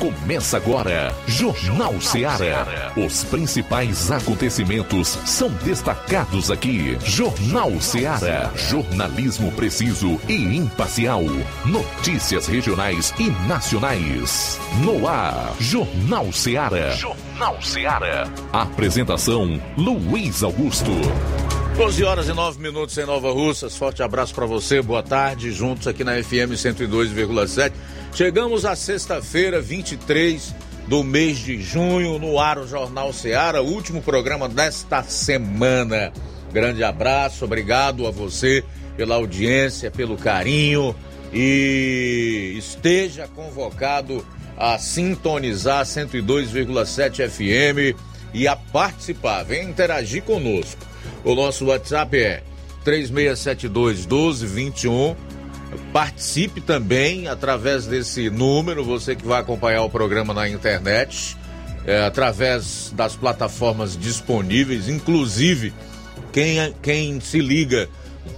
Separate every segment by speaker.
Speaker 1: Começa agora, Jornal Seara. Os principais acontecimentos são destacados aqui. Jornal Seara. Jornalismo preciso e imparcial. Notícias regionais e nacionais. No ar, Jornal Seara. Jornal Seara. Apresentação: Luiz Augusto.
Speaker 2: 12 horas e 9 minutos em Nova Russas. Forte abraço para você, boa tarde, juntos aqui na FM 102,7. Chegamos à sexta-feira, 23 do mês de junho, no ar o Jornal Seara, último programa desta semana. Grande abraço, obrigado a você pela audiência, pelo carinho e esteja convocado a sintonizar 102,7 FM e a participar. Vem interagir conosco. O nosso WhatsApp é 3672 1221. Participe também através desse número, você que vai acompanhar o programa na internet, é, através das plataformas disponíveis, inclusive quem, quem se liga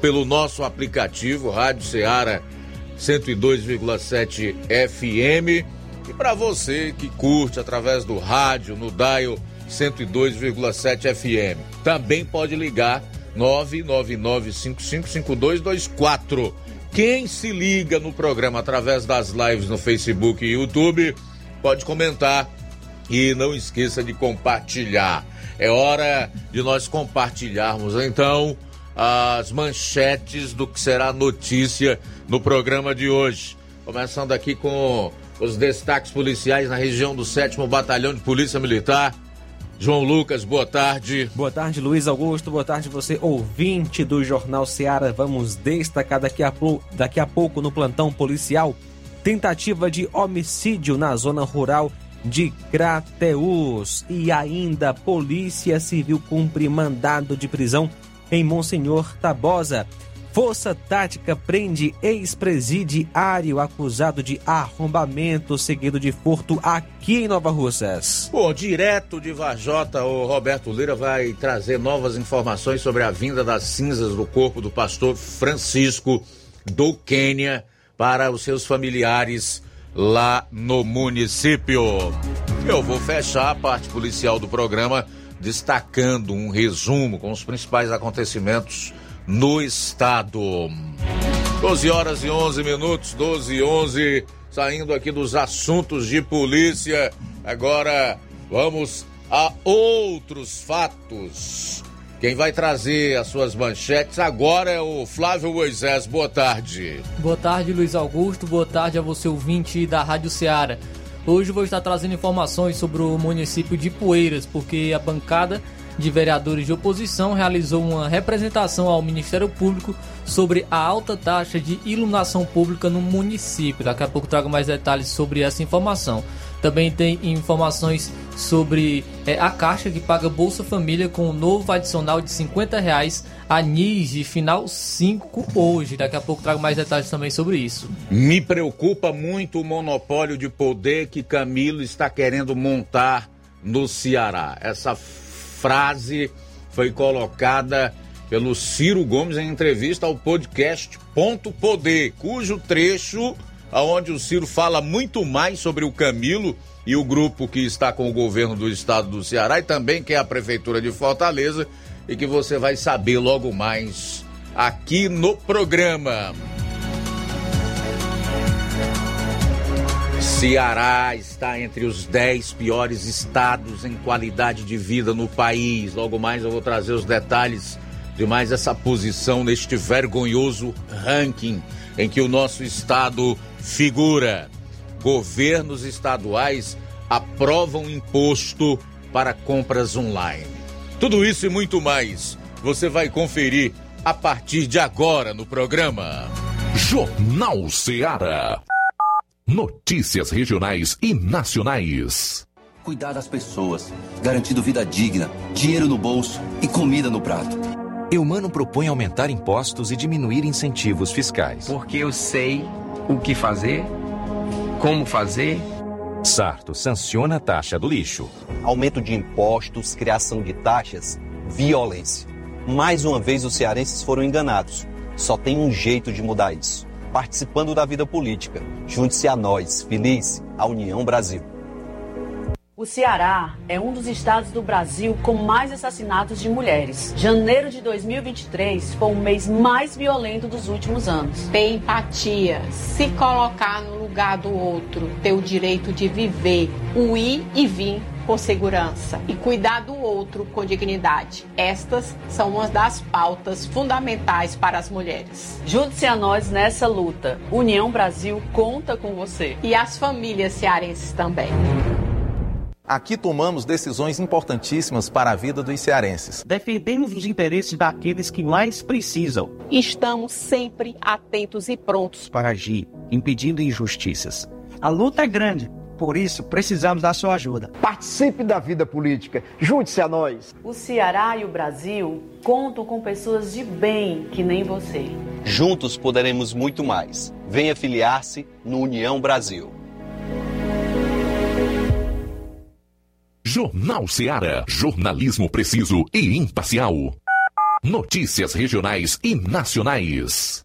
Speaker 2: pelo nosso aplicativo Rádio Ceará 102,7 FM. E para você que curte através do rádio, no dial 102,7 FM. Também pode ligar 999555224. Quem se liga no programa através das lives no Facebook e YouTube, pode comentar e não esqueça de compartilhar. É hora de nós compartilharmos então as manchetes do que será notícia no programa de hoje. Começando aqui com os destaques policiais na região do 7 Batalhão de Polícia Militar. João Lucas, boa tarde.
Speaker 3: Boa tarde, Luiz Augusto. Boa tarde, você ouvinte do Jornal Seara. Vamos destacar daqui a, daqui a pouco no plantão policial tentativa de homicídio na zona rural de Crateus. E ainda, Polícia Civil cumpre mandado de prisão em Monsenhor Tabosa. Força Tática prende ex-presidiário acusado de arrombamento seguido de furto aqui em Nova Russas.
Speaker 2: Bom, direto de Vajota, o Roberto Lira vai trazer novas informações sobre a vinda das cinzas do corpo do pastor Francisco do Quênia para os seus familiares lá no município. Eu vou fechar a parte policial do programa destacando um resumo com os principais acontecimentos no estado. 12 horas e 11 minutos, 12 e 11, saindo aqui dos assuntos de polícia. Agora vamos a outros fatos. Quem vai trazer as suas manchetes agora é o Flávio Moisés. Boa tarde.
Speaker 4: Boa tarde, Luiz Augusto. Boa tarde a você, ouvinte da Rádio Ceará. Hoje vou estar trazendo informações sobre o município de Poeiras, porque a bancada de vereadores de oposição realizou uma representação ao Ministério Público sobre a alta taxa de iluminação pública no município. Daqui a pouco trago mais detalhes sobre essa informação. Também tem informações sobre é, a Caixa que paga Bolsa Família com um novo adicional de 50 reais a NIS de final 5 hoje. Daqui a pouco trago mais detalhes também sobre isso.
Speaker 2: Me preocupa muito o monopólio de poder que Camilo está querendo montar no Ceará. Essa frase foi colocada pelo Ciro Gomes em entrevista ao podcast Ponto Poder, cujo trecho aonde o Ciro fala muito mais sobre o Camilo e o grupo que está com o governo do estado do Ceará e também que é a prefeitura de Fortaleza e que você vai saber logo mais aqui no programa. Ceará está entre os 10 piores estados em qualidade de vida no país. Logo mais eu vou trazer os detalhes de mais essa posição neste vergonhoso ranking em que o nosso estado figura. Governos estaduais aprovam imposto para compras online. Tudo isso e muito mais você vai conferir a partir de agora no programa.
Speaker 1: Jornal Ceará. Notícias regionais e nacionais.
Speaker 5: Cuidar das pessoas, garantindo vida digna, dinheiro no bolso e comida no prato.
Speaker 6: Eumano propõe aumentar impostos e diminuir incentivos fiscais.
Speaker 7: Porque eu sei o que fazer, como fazer.
Speaker 6: Sarto sanciona a taxa do lixo.
Speaker 8: Aumento de impostos, criação de taxas, violência. Mais uma vez os cearenses foram enganados. Só tem um jeito de mudar isso participando da vida política. Junte-se a nós, feliz, a União Brasil.
Speaker 9: O Ceará é um dos estados do Brasil com mais assassinatos de mulheres. Janeiro de 2023 foi o mês mais violento dos últimos anos.
Speaker 10: Ter empatia, se colocar no lugar do outro, ter o direito de viver, o ir e vir com segurança e cuidar do outro com dignidade. Estas são uma das pautas fundamentais para as mulheres.
Speaker 9: Junte-se a nós nessa luta. União Brasil conta com você.
Speaker 10: E as famílias cearenses também.
Speaker 11: Aqui tomamos decisões importantíssimas para a vida dos cearenses.
Speaker 12: Defendemos os interesses daqueles que mais precisam.
Speaker 10: Estamos sempre atentos e prontos
Speaker 12: para agir, impedindo injustiças. A luta é grande, por isso precisamos da sua ajuda.
Speaker 13: Participe da vida política, junte-se a nós.
Speaker 9: O Ceará e o Brasil contam com pessoas de bem que nem você.
Speaker 8: Juntos poderemos muito mais. Venha filiar-se no União Brasil.
Speaker 14: Jornal Seara. Jornalismo preciso e imparcial. Notícias regionais e nacionais.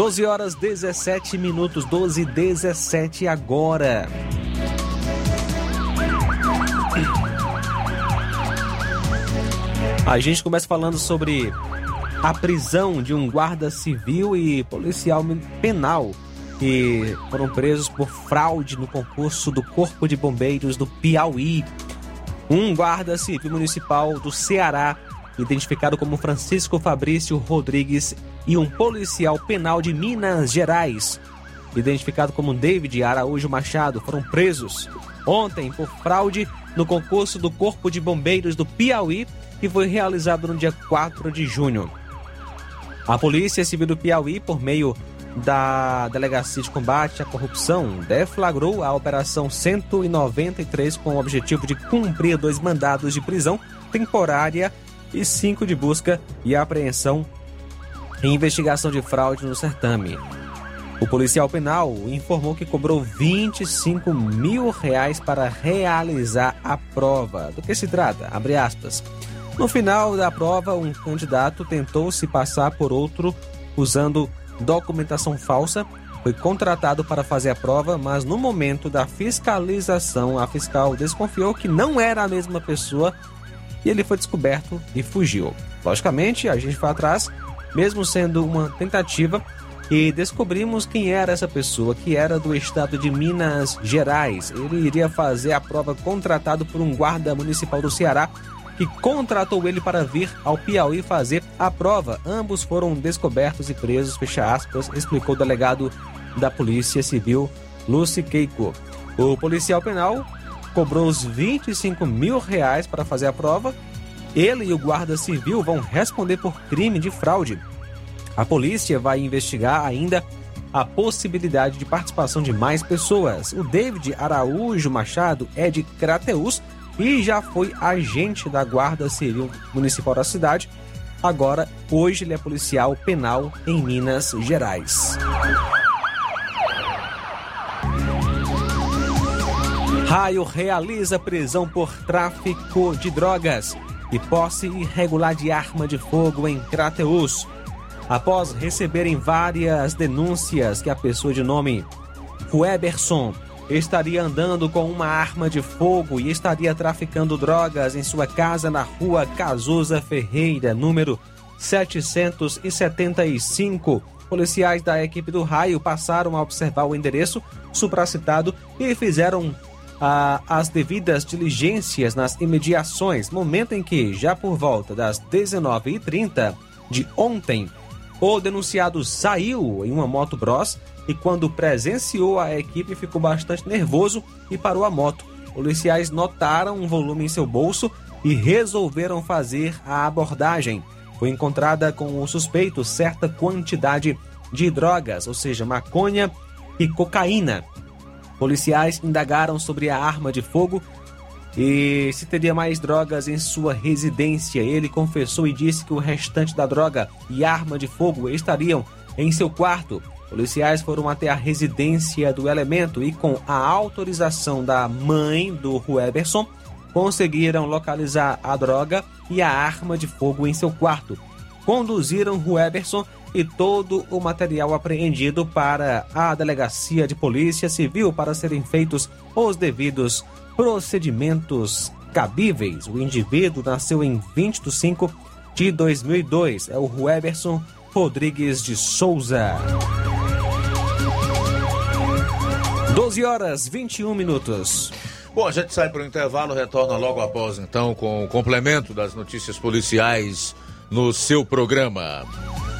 Speaker 3: Doze horas 17 minutos, 12 e 17 agora. A gente começa falando sobre a prisão de um guarda civil e policial penal que foram presos por fraude no concurso do Corpo de Bombeiros do Piauí. Um guarda civil municipal do Ceará, identificado como Francisco Fabrício Rodrigues, e um policial penal de Minas Gerais, identificado como David Araújo Machado, foram presos ontem por fraude no concurso do Corpo de Bombeiros do Piauí, que foi realizado no dia 4 de junho. A Polícia Civil do Piauí, por meio da Delegacia de Combate à Corrupção, deflagrou a Operação 193 com o objetivo de cumprir dois mandados de prisão temporária e cinco de busca e apreensão em investigação de fraude no certame. O policial penal informou que cobrou 25 mil reais para realizar a prova. Do que se trata? Abre aspas. No final da prova, um candidato tentou se passar por outro usando documentação falsa. Foi contratado para fazer a prova, mas no momento da fiscalização, a fiscal desconfiou que não era a mesma pessoa e ele foi descoberto e fugiu. Logicamente, a gente foi atrás, mesmo sendo uma tentativa, e descobrimos quem era essa pessoa, que era do estado de Minas Gerais. Ele iria fazer a prova contratado por um guarda municipal do Ceará que contratou ele para vir ao Piauí fazer a prova. Ambos foram descobertos e presos, fecha aspas, explicou o delegado da Polícia Civil, Lucy Keiko. O policial penal cobrou os 25 mil reais para fazer a prova. Ele e o guarda civil vão responder por crime de fraude. A polícia vai investigar ainda a possibilidade de participação de mais pessoas. O David Araújo Machado é de Crateus e já foi agente da Guarda Civil Municipal da cidade. Agora, hoje, ele é policial penal em Minas Gerais. Raio realiza prisão por tráfico de drogas e posse irregular de arma de fogo em Crateus. Após receberem várias denúncias que a pessoa de nome Weberson estaria andando com uma arma de fogo e estaria traficando drogas em sua casa na rua Cazuza Ferreira, número 775. Policiais da equipe do raio passaram a observar o endereço supracitado e fizeram ah, as devidas diligências nas imediações, momento em que, já por volta das 19h30 de ontem, o denunciado saiu em uma moto Bros e quando presenciou a equipe ficou bastante nervoso e parou a moto. Policiais notaram um volume em seu bolso e resolveram fazer a abordagem. Foi encontrada com o suspeito certa quantidade de drogas, ou seja, maconha e cocaína. Policiais indagaram sobre a arma de fogo e se teria mais drogas em sua residência. Ele confessou e disse que o restante da droga e arma de fogo estariam em seu quarto. Policiais foram até a residência do elemento e, com a autorização da mãe do Rueberson, conseguiram localizar a droga e a arma de fogo em seu quarto. Conduziram Rueberson e todo o material apreendido para a delegacia de polícia civil para serem feitos os devidos procedimentos cabíveis. O indivíduo nasceu em 20 de 5 de 2002. É o Rueberson Rodrigues de Souza. 12 horas 21 minutos.
Speaker 2: Bom, a gente sai para o intervalo, retorna logo após então com o complemento das notícias policiais no seu programa.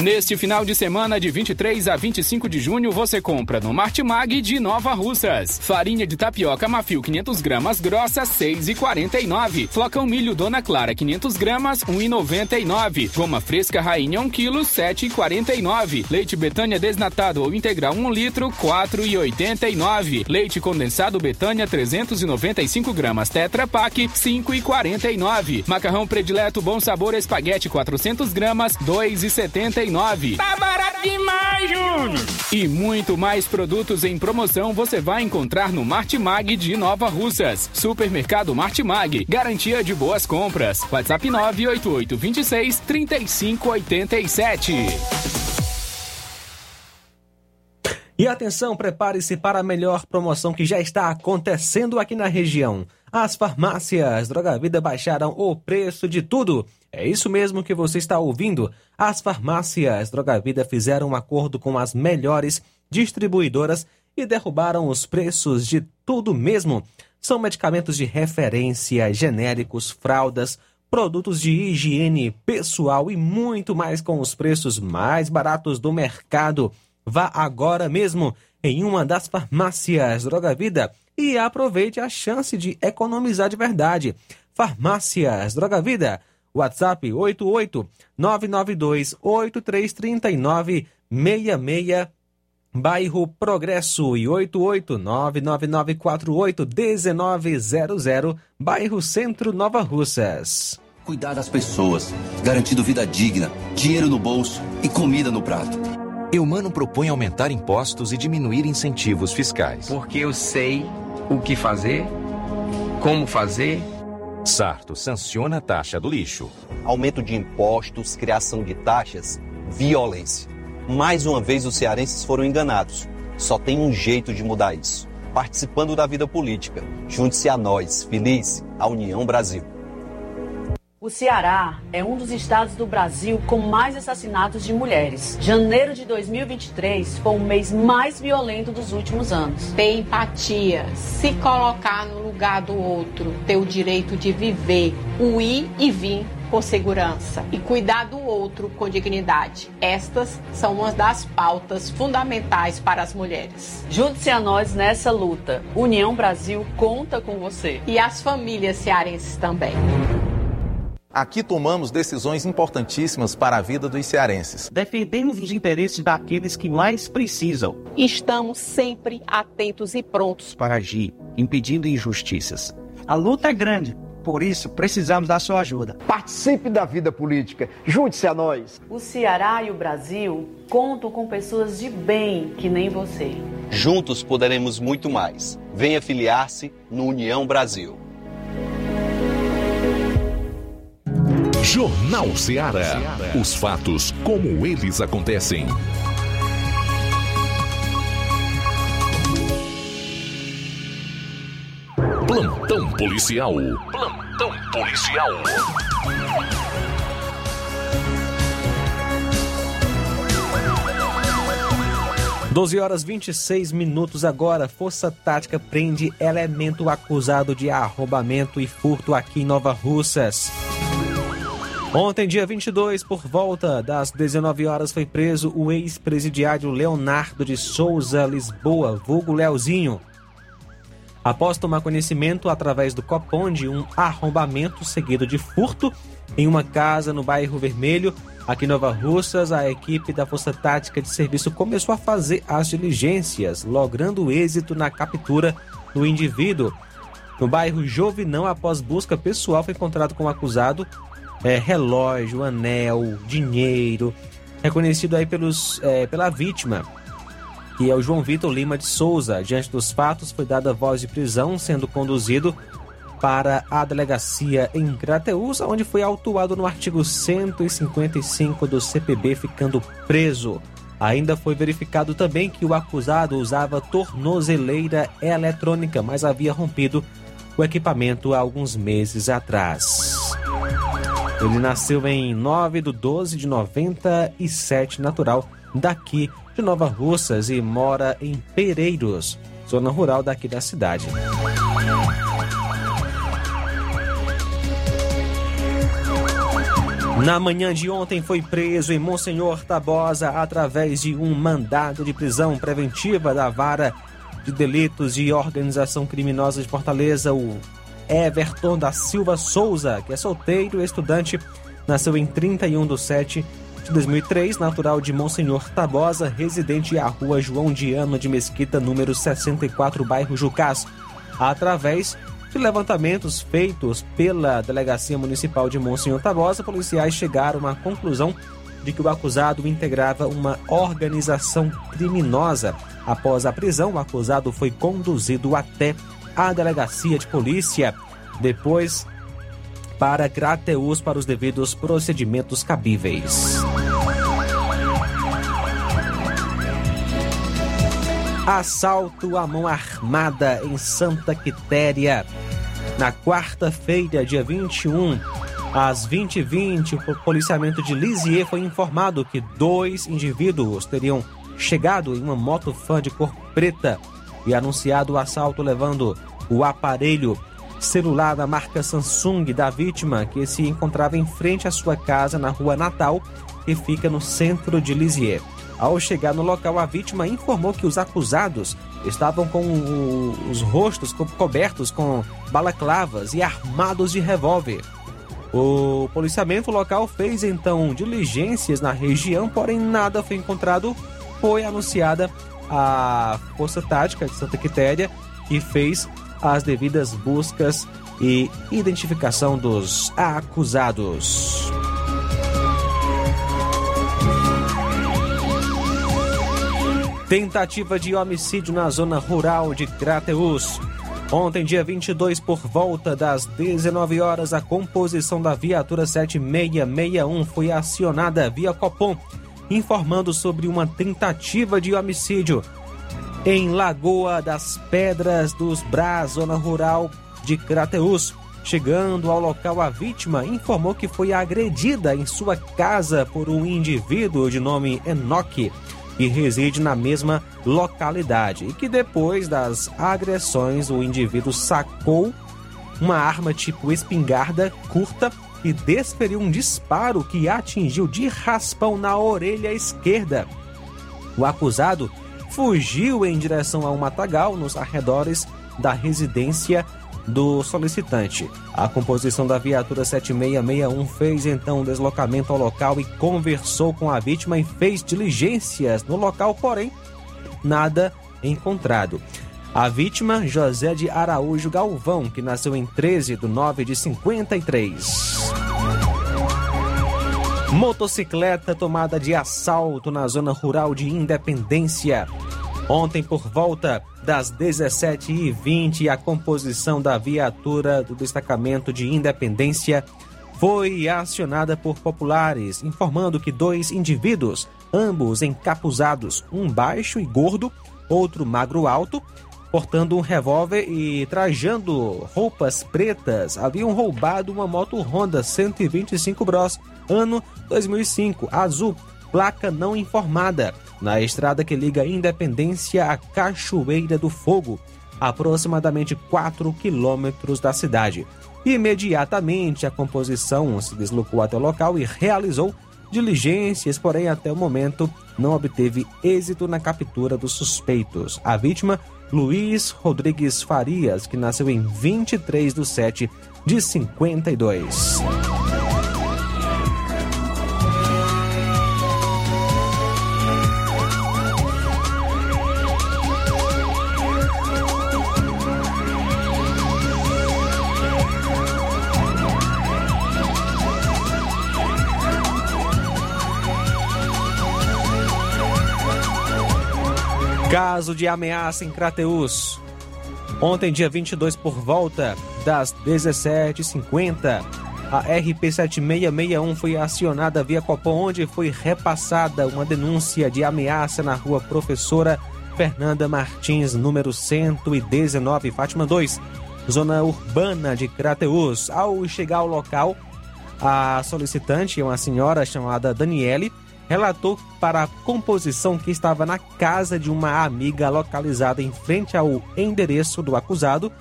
Speaker 15: Neste final de semana, de 23 a 25 de junho, você compra no Martimag de Nova Russas. Farinha de tapioca Mafio 500 gramas grossa, 6,49. Flocão milho Dona Clara 500 gramas, 1,99. Goma fresca Rainha 1 kg, 7,49. Leite Betânia desnatado ou integral 1 litro, 4,89. Leite condensado Betânia 395 gramas Tetra Pak, 5,49. Macarrão predileto Bom Sabor Espaguete 400 gramas, 2,79.
Speaker 16: Tá barato demais, Júnior!
Speaker 15: E muito mais produtos em promoção você vai encontrar no Martimag de Nova Russas. Supermercado Martimag, garantia de boas compras. WhatsApp 988 26 3587.
Speaker 3: E atenção, prepare-se para a melhor promoção que já está acontecendo aqui na região. As farmácias Droga Vida baixaram o preço de tudo. É isso mesmo que você está ouvindo. As farmácias Droga Vida fizeram um acordo com as melhores distribuidoras e derrubaram os preços de tudo mesmo. São medicamentos de referência, genéricos, fraldas, produtos de higiene pessoal e muito mais com os preços mais baratos do mercado. Vá agora mesmo em uma das farmácias Droga Vida e aproveite a chance de economizar de verdade. Farmácias Droga Vida. WhatsApp 88 992 8339 66 Bairro Progresso e 88999481900, bairro Centro Nova Russas.
Speaker 5: Cuidar das pessoas, garantindo vida digna, dinheiro no bolso e comida no prato.
Speaker 6: Eumano propõe aumentar impostos e diminuir incentivos fiscais.
Speaker 17: Porque eu sei o que fazer, como fazer.
Speaker 6: Sarto sanciona a taxa do lixo.
Speaker 8: Aumento de impostos, criação de taxas, violência. Mais uma vez os cearenses foram enganados. Só tem um jeito de mudar isso. Participando da vida política. Junte-se a nós. Feliz a União Brasil.
Speaker 9: O Ceará é um dos estados do Brasil com mais assassinatos de mulheres. Janeiro de 2023 foi o mês mais violento dos últimos anos.
Speaker 10: Ter empatia, se colocar no lugar do outro, ter o direito de viver, o ir e vir com segurança e cuidar do outro com dignidade. Estas são uma das pautas fundamentais para as mulheres.
Speaker 9: Junte-se a nós nessa luta. União Brasil conta com você.
Speaker 10: E as famílias cearenses também.
Speaker 11: Aqui tomamos decisões importantíssimas para a vida dos cearenses.
Speaker 12: Defendemos os interesses daqueles que mais precisam.
Speaker 10: Estamos sempre atentos e prontos
Speaker 12: para agir, impedindo injustiças. A luta é grande, por isso precisamos da sua ajuda.
Speaker 13: Participe da vida política. Junte-se a nós.
Speaker 9: O Ceará e o Brasil contam com pessoas de bem que nem você.
Speaker 8: Juntos poderemos muito mais. Venha filiar-se no União Brasil.
Speaker 1: Jornal Ceará. Os fatos como eles acontecem. Plantão policial. Plantão policial.
Speaker 3: Doze horas 26 minutos agora. Força Tática prende elemento acusado de arrombamento e furto aqui em Nova Russas. Ontem, dia 22, por volta das 19 horas, foi preso o ex-presidiário Leonardo de Souza Lisboa, vulgo Leozinho. Após tomar conhecimento através do Copom de um arrombamento seguido de furto em uma casa no bairro Vermelho, aqui em Nova Russas, a equipe da Força Tática de Serviço começou a fazer as diligências, logrando êxito na captura do indivíduo. No bairro Jovinão, após busca pessoal, foi encontrado com o acusado é, relógio, anel, dinheiro, reconhecido aí pelos, é, pela vítima, que é o João Vitor Lima de Souza. Diante dos fatos, foi dada voz de prisão, sendo conduzido para a delegacia em Crateus, onde foi autuado no artigo 155 do CPB, ficando preso. Ainda foi verificado também que o acusado usava tornozeleira eletrônica, mas havia rompido o equipamento há alguns meses atrás. Ele nasceu em 9 de 12 de 97, natural daqui de Nova Russas e mora em Pereiros. zona rural daqui da cidade. Na manhã de ontem foi preso em Monsenhor Tabosa através de um mandado de prisão preventiva da vara de delitos de organização criminosa de Fortaleza, o Everton da Silva Souza, que é solteiro e estudante, nasceu em 31 de 7 de 2003, natural de Monsenhor Tabosa, residente à rua João Diano de Mesquita, número 64, bairro Jucás, através de levantamentos feitos pela Delegacia Municipal de Monsenhor Tabosa, policiais chegaram à conclusão de que o acusado integrava uma organização criminosa. Após a prisão, o acusado foi conduzido até a delegacia de polícia, depois para Crateus para os devidos procedimentos cabíveis. Assalto à mão armada em Santa Quitéria. Na quarta-feira, dia 21, às 20h20, o policiamento de Lisieux foi informado que dois indivíduos teriam chegado em uma moto fã de cor preta e anunciado o assalto levando o aparelho celular da marca Samsung da vítima que se encontrava em frente à sua casa na rua Natal, que fica no centro de Lisieux. Ao chegar no local, a vítima informou que os acusados estavam com os rostos co cobertos com balaclavas e armados de revólver. O policiamento local fez então diligências na região, porém nada foi encontrado. Foi anunciada a Força Tática de Santa Quitéria e fez as devidas buscas e identificação dos acusados. Tentativa de homicídio na zona rural de Crateus. Ontem, dia 22, por volta das 19 horas, a composição da viatura 7661 foi acionada via Copom, informando sobre uma tentativa de homicídio em Lagoa das Pedras dos Brás, zona rural de Crateus. Chegando ao local, a vítima informou que foi agredida em sua casa por um indivíduo de nome Enoque e reside na mesma localidade. E que depois das agressões, o indivíduo sacou uma arma tipo espingarda curta e desferiu um disparo que atingiu de raspão na orelha esquerda. O acusado fugiu em direção a um matagal nos arredores da residência do solicitante. A composição da viatura 7661 fez então um deslocamento ao local e conversou com a vítima e fez diligências no local, porém, nada encontrado. A vítima, José de Araújo Galvão, que nasceu em 13 de 9 de 53. Motocicleta tomada de assalto na zona rural de Independência. Ontem, por volta das 17h20, a composição da viatura do destacamento de Independência foi acionada por populares, informando que dois indivíduos, ambos encapuzados, um baixo e gordo, outro magro alto, portando um revólver e trajando roupas pretas, haviam roubado uma moto Honda 125 Bros, ano 2005, azul, placa não informada na estrada que liga Independência à Cachoeira do Fogo, aproximadamente 4 quilômetros da cidade. Imediatamente, a composição se deslocou até o local e realizou diligências, porém, até o momento, não obteve êxito na captura dos suspeitos. A vítima, Luiz Rodrigues Farias, que nasceu em 23 de 7 de 52. Caso de ameaça em Crateus. Ontem, dia 22, por volta das 17h50, a RP7661 foi acionada via Copom, onde foi repassada uma denúncia de ameaça na rua Professora Fernanda Martins, número 119, Fátima 2, zona urbana de Crateus. Ao chegar ao local, a solicitante, uma senhora chamada Daniele, relatou para a composição que estava na casa de uma amiga localizada em frente ao endereço do acusado.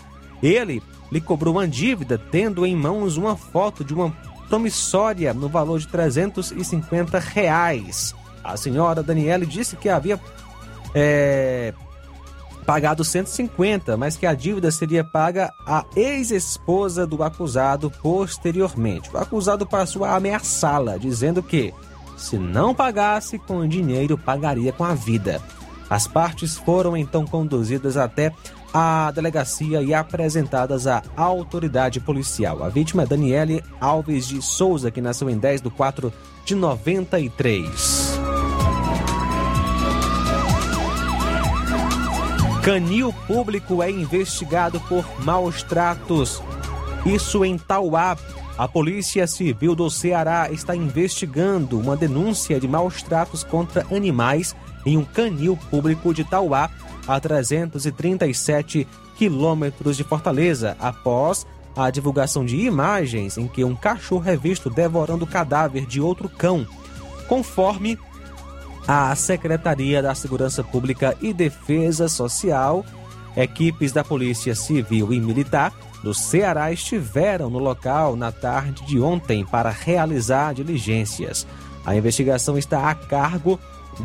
Speaker 3: Ele lhe cobrou uma dívida, tendo em mãos uma foto de uma promissória no valor de 350 reais. A senhora Daniele disse que havia é, pagado 150, mas que a dívida seria paga à ex-esposa do acusado posteriormente. O acusado passou a ameaçá-la, dizendo que, se não pagasse com o dinheiro, pagaria com a vida. As partes foram então conduzidas até a delegacia e apresentadas à autoridade policial. A vítima é Daniele Alves de Souza, que nasceu em 10 de 4 de 93. Canil público é investigado por maus tratos. Isso em Tauá. A Polícia Civil do Ceará está investigando uma denúncia de maus tratos contra animais em um canil público de Tauá, a 337 quilômetros de Fortaleza, após a divulgação de imagens em que um cachorro é visto devorando o cadáver de outro cão, conforme a Secretaria da Segurança Pública e Defesa Social, equipes da Polícia Civil e Militar do Ceará estiveram no local na tarde de ontem para realizar diligências. A investigação está a cargo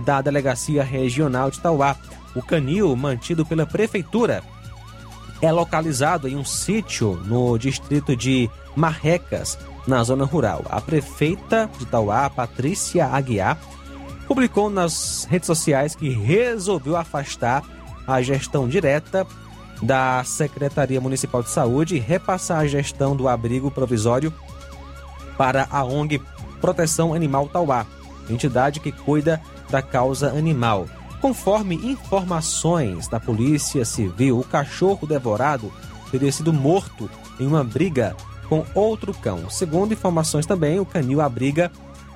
Speaker 3: da Delegacia Regional de Tauá. O canil, mantido pela Prefeitura, é localizado em um sítio no distrito de Marrecas, na zona rural. A prefeita de Tauá, Patrícia Aguiar, publicou nas redes sociais que resolveu afastar a gestão direta da Secretaria Municipal de Saúde repassar a gestão do abrigo provisório para a ONG Proteção Animal Tauá, entidade que cuida da causa animal. Conforme informações da Polícia Civil, o cachorro devorado teria sido morto em uma briga com outro cão. Segundo informações também, o canil abriga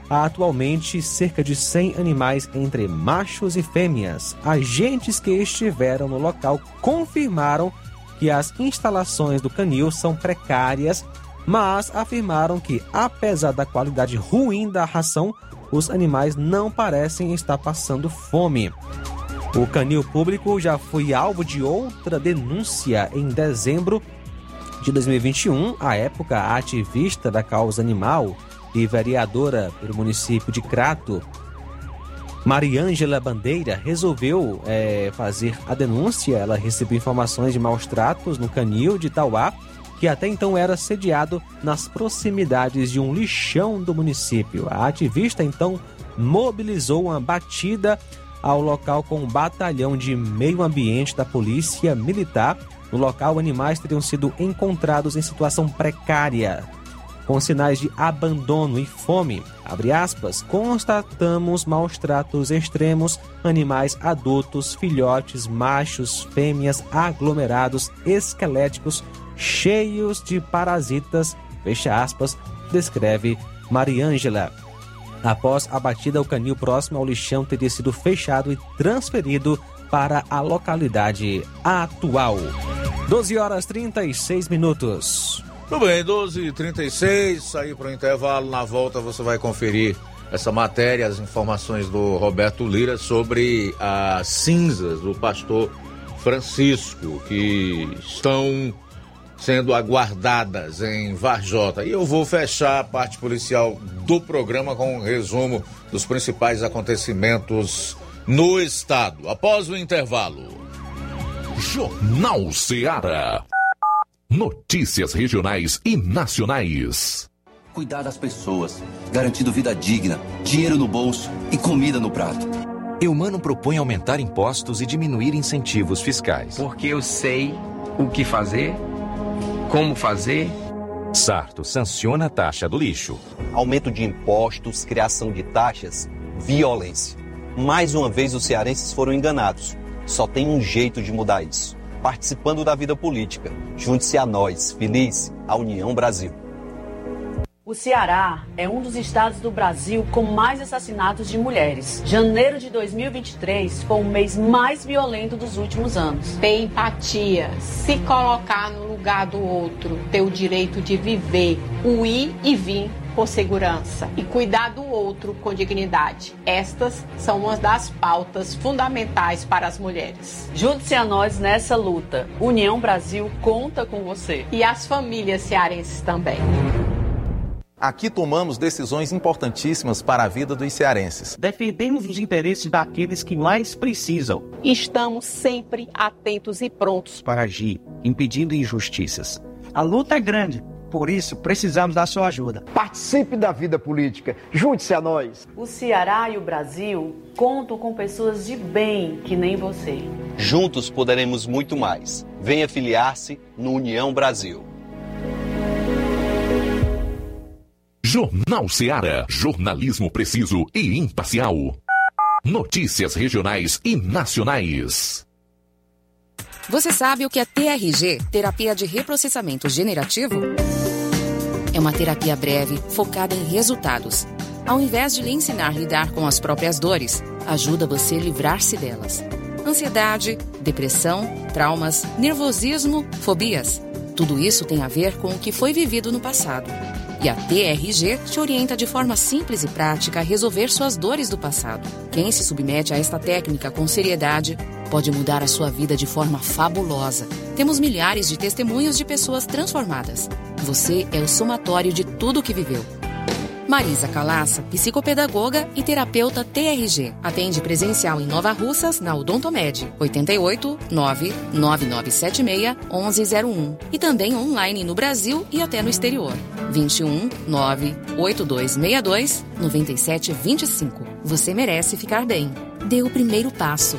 Speaker 3: há atualmente cerca de 100 animais entre machos e fêmeas. Agentes que estiveram no local confirmaram que as instalações do canil são precárias, mas afirmaram que, apesar da qualidade ruim da ração, os animais não parecem estar passando fome. O canil público já foi alvo de outra denúncia em dezembro de 2021. À época, a ativista da causa animal e vereadora pelo município de Crato, Mariângela Bandeira, resolveu é, fazer a denúncia. Ela recebeu informações de maus tratos no canil de Tauá, que até então era sediado nas proximidades de um lixão do município. A ativista então mobilizou uma batida ao local com um batalhão de meio ambiente da Polícia Militar. No local, animais teriam sido encontrados em situação precária com sinais de abandono e fome. Aspas, constatamos maus tratos extremos, animais adultos, filhotes, machos, fêmeas, aglomerados, esqueléticos, cheios de parasitas, fecha aspas, descreve Mariângela. Após a batida, o canil próximo ao lixão teria sido fechado e transferido para a localidade atual. 12 horas 36 minutos.
Speaker 2: Tudo bem, 12h36, sair para o intervalo. Na volta você vai conferir essa matéria, as informações do Roberto Lira sobre as cinzas do pastor Francisco, que estão sendo aguardadas em Varjota. E eu vou fechar a parte policial do programa com um resumo dos principais acontecimentos no estado. Após o intervalo.
Speaker 1: Jornal Ceará. Notícias regionais e nacionais.
Speaker 5: Cuidar das pessoas, garantindo vida digna, dinheiro no bolso e comida no prato.
Speaker 6: Eumano propõe aumentar impostos e diminuir incentivos fiscais.
Speaker 17: Porque eu sei o que fazer, como fazer.
Speaker 6: Sarto sanciona a taxa do lixo.
Speaker 8: Aumento de impostos, criação de taxas, violência. Mais uma vez os cearenses foram enganados. Só tem um jeito de mudar isso participando da vida política. Junte-se a nós. Feliz a União Brasil.
Speaker 9: O Ceará é um dos estados do Brasil com mais assassinatos de mulheres. Janeiro de 2023 foi o mês mais violento dos últimos anos.
Speaker 10: Ter empatia, se colocar no lugar do outro, ter o direito de viver, o ir e vir por segurança e cuidar do outro com dignidade. Estas são uma das pautas fundamentais para as mulheres.
Speaker 9: Junte-se a nós nessa luta. União Brasil conta com você.
Speaker 10: E as famílias cearenses também.
Speaker 11: Aqui tomamos decisões importantíssimas para a vida dos cearenses.
Speaker 12: Defendemos os interesses daqueles que mais precisam.
Speaker 10: Estamos sempre atentos e prontos
Speaker 12: para agir, impedindo injustiças. A luta é grande, por isso precisamos da sua ajuda.
Speaker 13: Participe da vida política, junte-se a nós.
Speaker 9: O Ceará e o Brasil contam com pessoas de bem que nem você.
Speaker 8: Juntos poderemos muito mais. Venha filiar-se no União Brasil.
Speaker 1: Jornal Seara. Jornalismo preciso e imparcial. Notícias regionais e nacionais.
Speaker 18: Você sabe o que é TRG terapia de reprocessamento generativo? É uma terapia breve, focada em resultados. Ao invés de lhe ensinar a lidar com as próprias dores, ajuda você a livrar-se delas. Ansiedade, depressão, traumas, nervosismo, fobias. Tudo isso tem a ver com o que foi vivido no passado. E a TRG te orienta de forma simples e prática a resolver suas dores do passado. Quem se submete a esta técnica com seriedade pode mudar a sua vida de forma fabulosa. Temos milhares de testemunhos de pessoas transformadas. Você é o somatório de tudo o que viveu. Marisa Calaça, psicopedagoga e terapeuta TRG. Atende presencial em Nova Russas, na Odontomed, 88 99976 1101. E também online no Brasil e até no exterior. 21 98262 9725. Você merece ficar bem. Dê o primeiro passo.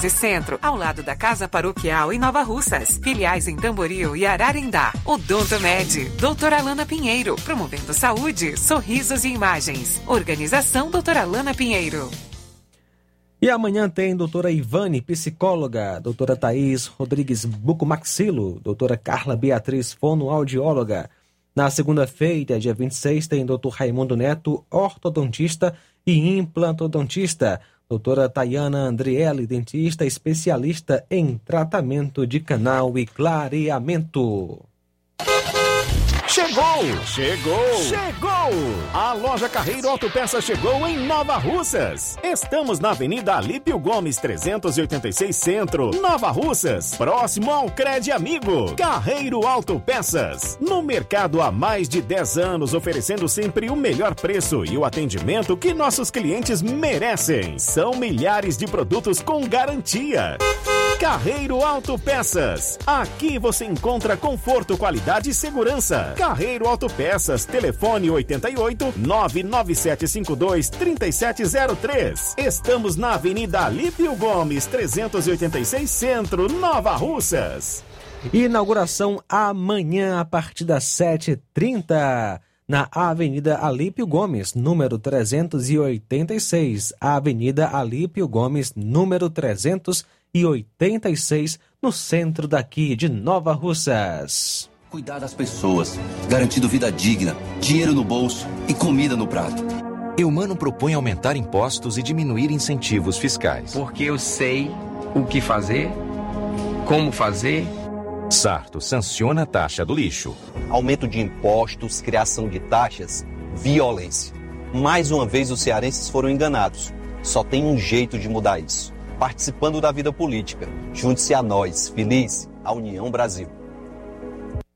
Speaker 19: Centro, ao lado da Casa Paroquial em Nova Russas. Filiais em Tamboril e Ararindá. Odonto Med, doutora Alana Pinheiro, promovendo saúde, sorrisos e imagens. Organização doutora Alana Pinheiro.
Speaker 3: E amanhã tem doutora Ivane, psicóloga, doutora Thaís Rodrigues Bucomaxilo, doutora Carla Beatriz Fonoaudióloga. Na segunda-feira, dia 26, tem doutor Raimundo Neto, ortodontista e implantodontista. Doutora Tayana Andriele, dentista especialista em tratamento de canal e clareamento.
Speaker 20: Chegou! Chegou! Chegou! A loja Carreiro Autopeças chegou em Nova Russas. Estamos na Avenida Alípio Gomes 386 Centro, Nova Russas, próximo ao Cred Amigo. Carreiro Autopeças. No mercado há mais de 10 anos, oferecendo sempre o melhor preço e o atendimento que nossos clientes merecem. São milhares de produtos com garantia. Carreiro Autopeças. Aqui você encontra conforto, qualidade e segurança. Carreiro Autopeças, telefone 88 99752 3703. Estamos na Avenida Alípio Gomes, 386 Centro, Nova Russas.
Speaker 3: Inauguração amanhã a partir das 7h30 na Avenida Alípio Gomes, número 386. Avenida Alípio Gomes, número 386, no centro daqui de Nova Russas.
Speaker 5: Cuidar das pessoas, garantindo vida digna, dinheiro no bolso e comida no prato.
Speaker 6: Eumano propõe aumentar impostos e diminuir incentivos fiscais.
Speaker 17: Porque eu sei o que fazer, como fazer.
Speaker 6: Sarto sanciona a taxa do lixo.
Speaker 8: Aumento de impostos, criação de taxas, violência. Mais uma vez os cearenses foram enganados. Só tem um jeito de mudar isso. Participando da vida política. Junte-se a nós, feliz, a União Brasil.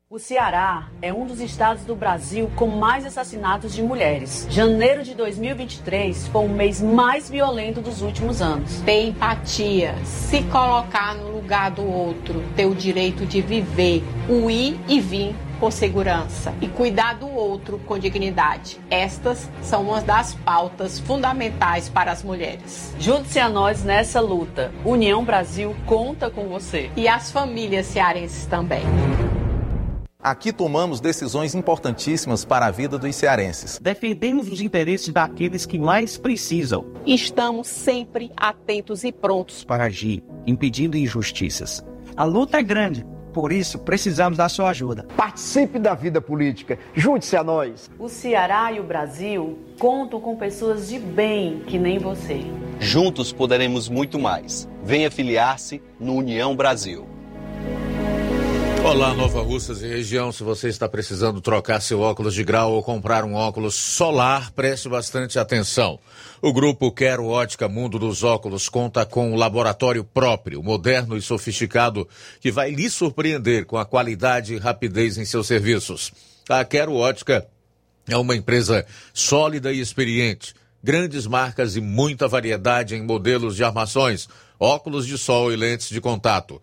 Speaker 9: O Ceará é um dos estados do Brasil com mais assassinatos de mulheres. Janeiro de 2023 foi o mês mais violento dos últimos anos.
Speaker 10: Ter empatia, se colocar no lugar do outro, ter o direito de viver, o ir e vir por segurança e cuidar do outro com dignidade. Estas são uma das pautas fundamentais para as mulheres.
Speaker 9: Junte-se a nós nessa luta. União Brasil conta com você.
Speaker 10: E as famílias cearenses também.
Speaker 11: Aqui tomamos decisões importantíssimas para a vida dos cearenses.
Speaker 12: Defendemos os interesses daqueles que mais precisam.
Speaker 10: Estamos sempre atentos e prontos
Speaker 12: para agir, impedindo injustiças. A luta é grande, por isso precisamos da sua ajuda.
Speaker 13: Participe da vida política, junte-se a nós.
Speaker 9: O Ceará e o Brasil contam com pessoas de bem que nem você.
Speaker 8: Juntos poderemos muito mais. Venha filiar-se no União Brasil.
Speaker 2: Olá, Nova Russas e região. Se você está precisando trocar seu óculos de grau ou comprar um óculos solar, preste bastante atenção. O grupo Quero Ótica Mundo dos Óculos conta com um laboratório próprio, moderno e sofisticado, que vai lhe surpreender com a qualidade e rapidez em seus serviços. A Quero Ótica é uma empresa sólida e experiente. Grandes marcas e muita variedade em modelos de armações, óculos de sol e lentes de contato.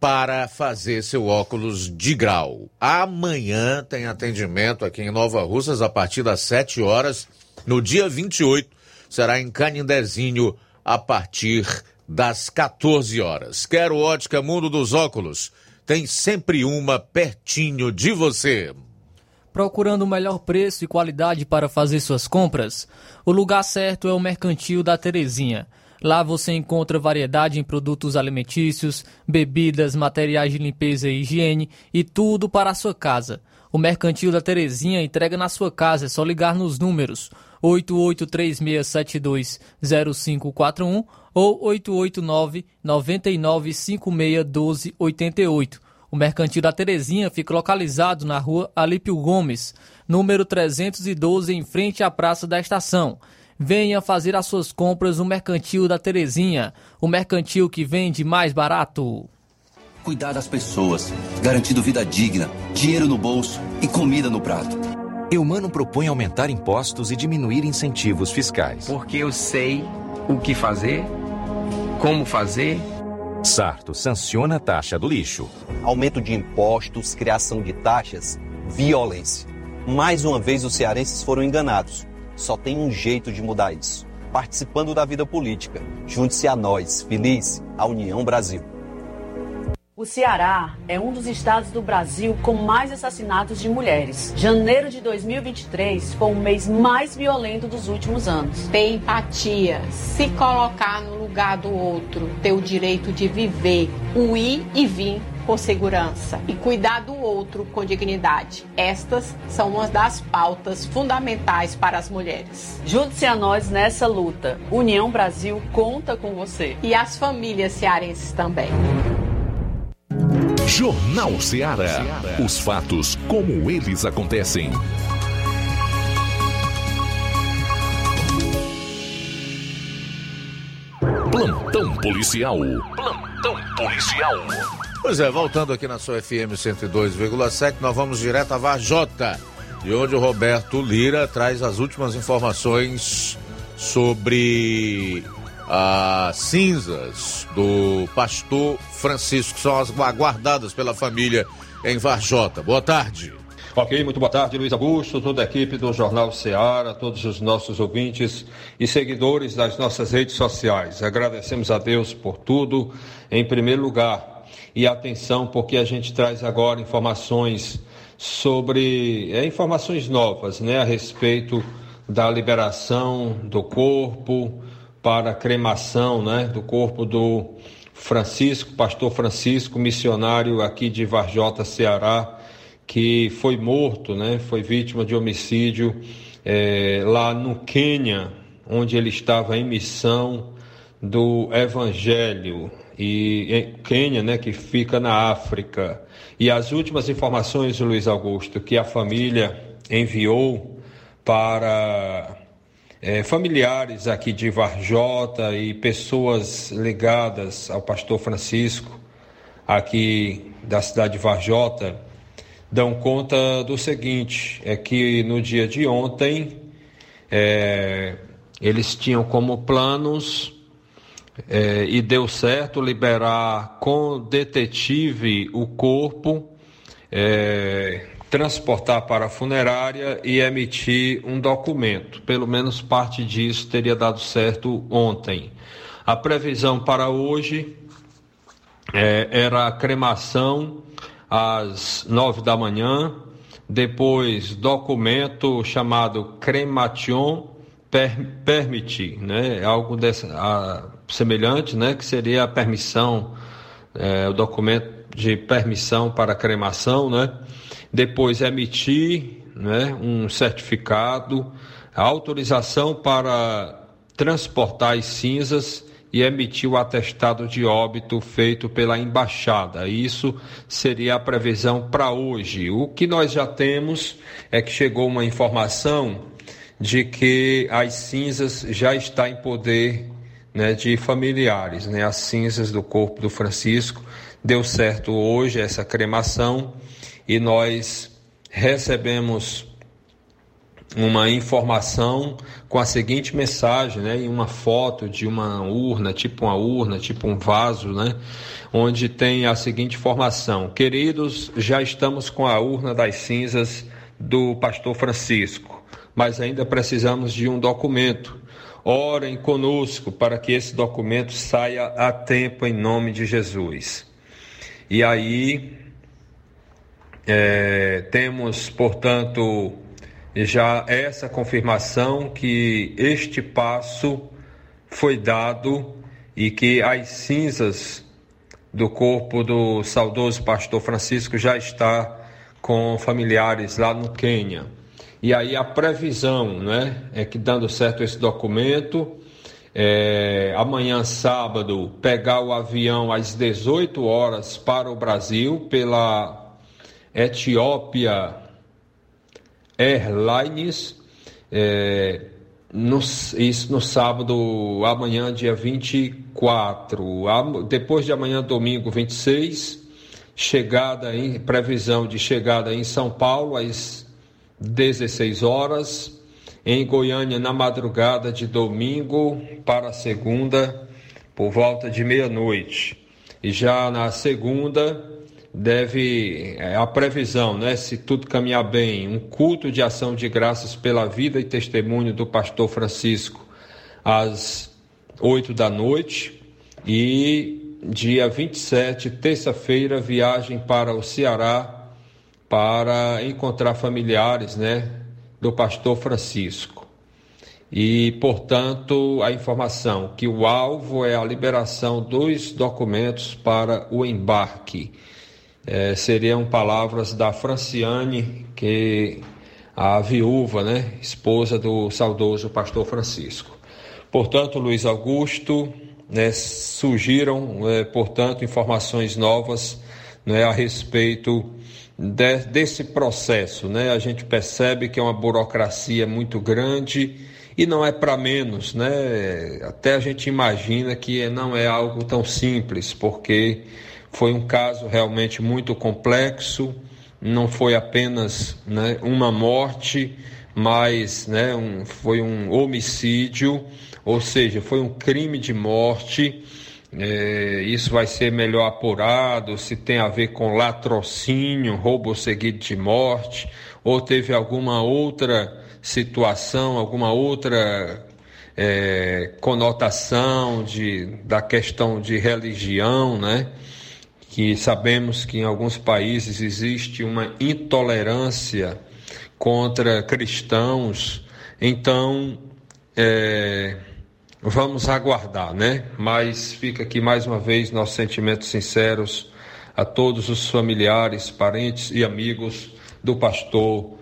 Speaker 2: para fazer seu óculos de grau. Amanhã tem atendimento aqui em Nova Russas a partir das 7 horas. No dia 28 será em Canindezinho a partir das 14 horas. Quero ótica Mundo dos Óculos. Tem sempre uma pertinho de você.
Speaker 4: Procurando o melhor preço e qualidade para fazer suas compras? O lugar certo é o Mercantil da Terezinha. Lá você encontra variedade em produtos alimentícios, bebidas, materiais de limpeza e higiene e tudo para a sua casa. O Mercantil da Terezinha entrega na sua casa, é só ligar nos números 8836720541 ou 889 99561288. O Mercantil da Terezinha fica localizado na rua Alípio Gomes, número 312, em frente à Praça da Estação. Venha fazer as suas compras no Mercantil da Terezinha, o mercantil que vende mais barato.
Speaker 5: Cuidar das pessoas, garantindo vida digna, dinheiro no bolso e comida no prato.
Speaker 6: Eumano propõe aumentar impostos e diminuir incentivos fiscais.
Speaker 17: Porque eu sei o que fazer, como fazer.
Speaker 6: Sarto sanciona a taxa do lixo.
Speaker 8: Aumento de impostos, criação de taxas, violência. Mais uma vez os cearenses foram enganados. Só tem um jeito de mudar isso. Participando da vida política. Junte-se a nós, feliz, a União Brasil.
Speaker 9: O Ceará é um dos estados do Brasil com mais assassinatos de mulheres. Janeiro de 2023 foi o mês mais violento dos últimos anos.
Speaker 10: Ter empatia, se colocar no lugar do outro, ter o direito de viver, o ir e vir com segurança e cuidar do outro com dignidade. Estas são uma das pautas fundamentais para as mulheres.
Speaker 9: Junte-se a nós nessa luta. União Brasil conta com você.
Speaker 10: E as famílias cearenses também.
Speaker 1: Jornal Ceará. Os fatos como eles acontecem. Plantão policial. Plantão policial.
Speaker 2: Pois é, voltando aqui na sua FM 102,7, nós vamos direto a Varjota, de onde o Roberto Lira traz as últimas informações sobre as cinzas do pastor Francisco, são as aguardadas pela família em Varjota. Boa tarde.
Speaker 21: Ok, muito boa tarde, Luiz Augusto, toda a equipe do Jornal Ceará, todos os nossos ouvintes e seguidores das nossas redes sociais. Agradecemos a Deus por tudo, em primeiro lugar, e atenção, porque a gente traz agora informações sobre é, informações novas né, a respeito da liberação do corpo para cremação né, do corpo do Francisco, pastor Francisco, missionário aqui de Varjota, Ceará que foi morto, né, foi vítima de homicídio é, lá no Quênia, onde ele estava em missão do Evangelho e Quênia, né, que fica na África. E as últimas informações, Luiz Augusto, que a família enviou para é, familiares aqui de Varjota e pessoas ligadas ao pastor Francisco, aqui da cidade de Varjota, dão conta do seguinte: é que no dia de ontem É, eles tinham como planos é, e deu certo liberar com detetive o corpo, é, transportar para a funerária e emitir um documento. Pelo menos parte disso teria dado certo ontem. A previsão para hoje é, era a cremação às nove da manhã, depois documento chamado cremation per, né? Algo dessa, semelhante, né? Que seria a permissão, é, o documento de permissão para cremação, né? Depois emitir, né? Um certificado, autorização para transportar as cinzas e emitir o atestado de óbito feito pela embaixada. Isso seria a previsão para hoje. O que nós já temos é que chegou uma informação de que as cinzas já está em poder né, de familiares, né, as cinzas do corpo do Francisco. Deu certo hoje essa cremação e nós recebemos uma informação com a seguinte mensagem, né, em uma foto de uma urna, tipo uma urna, tipo um vaso, né, onde tem a seguinte informação: Queridos, já estamos com a urna das cinzas do pastor Francisco, mas ainda precisamos de um documento. Orem conosco para que esse documento saia a tempo em nome de Jesus. E aí é, temos, portanto, já essa confirmação que este passo foi dado e que as cinzas do corpo do saudoso pastor Francisco já está com familiares lá no Quênia. E aí a previsão, né, é que dando certo esse documento, é, amanhã sábado pegar o avião às 18 horas para o Brasil pela Etiópia Airlines, é, no, isso no sábado, amanhã, dia 24. Depois de amanhã, domingo 26, chegada em previsão de chegada em São Paulo às 16 horas. Em Goiânia, na madrugada de domingo para segunda, por volta de meia-noite. E já na segunda, deve é, a previsão, né, se tudo caminhar bem, um culto de ação de graças pela vida e testemunho do pastor Francisco às oito da noite e dia 27, terça-feira, viagem para o Ceará para encontrar familiares, né, do pastor Francisco. E, portanto, a informação que o alvo é a liberação dos documentos para o embarque é, seriam palavras da Franciane, que a viúva, né, esposa do saudoso pastor Francisco. Portanto, Luiz Augusto, né, surgiram, é, portanto, informações novas né, a respeito de, desse processo. Né? A gente percebe que é uma burocracia muito grande e não é para menos, né? Até a gente imagina que não é algo tão simples, porque foi um caso realmente muito complexo, não foi apenas né, uma morte, mas né, um, foi um homicídio, ou seja, foi um crime de morte. É, isso vai ser melhor apurado, se tem a ver com latrocínio, roubo seguido de morte, ou teve alguma outra situação, alguma outra é, conotação de, da questão de religião, né? que sabemos que em alguns países existe uma intolerância contra cristãos, então é, vamos aguardar, né? Mas fica aqui mais uma vez nossos sentimentos sinceros a todos os familiares, parentes e amigos do pastor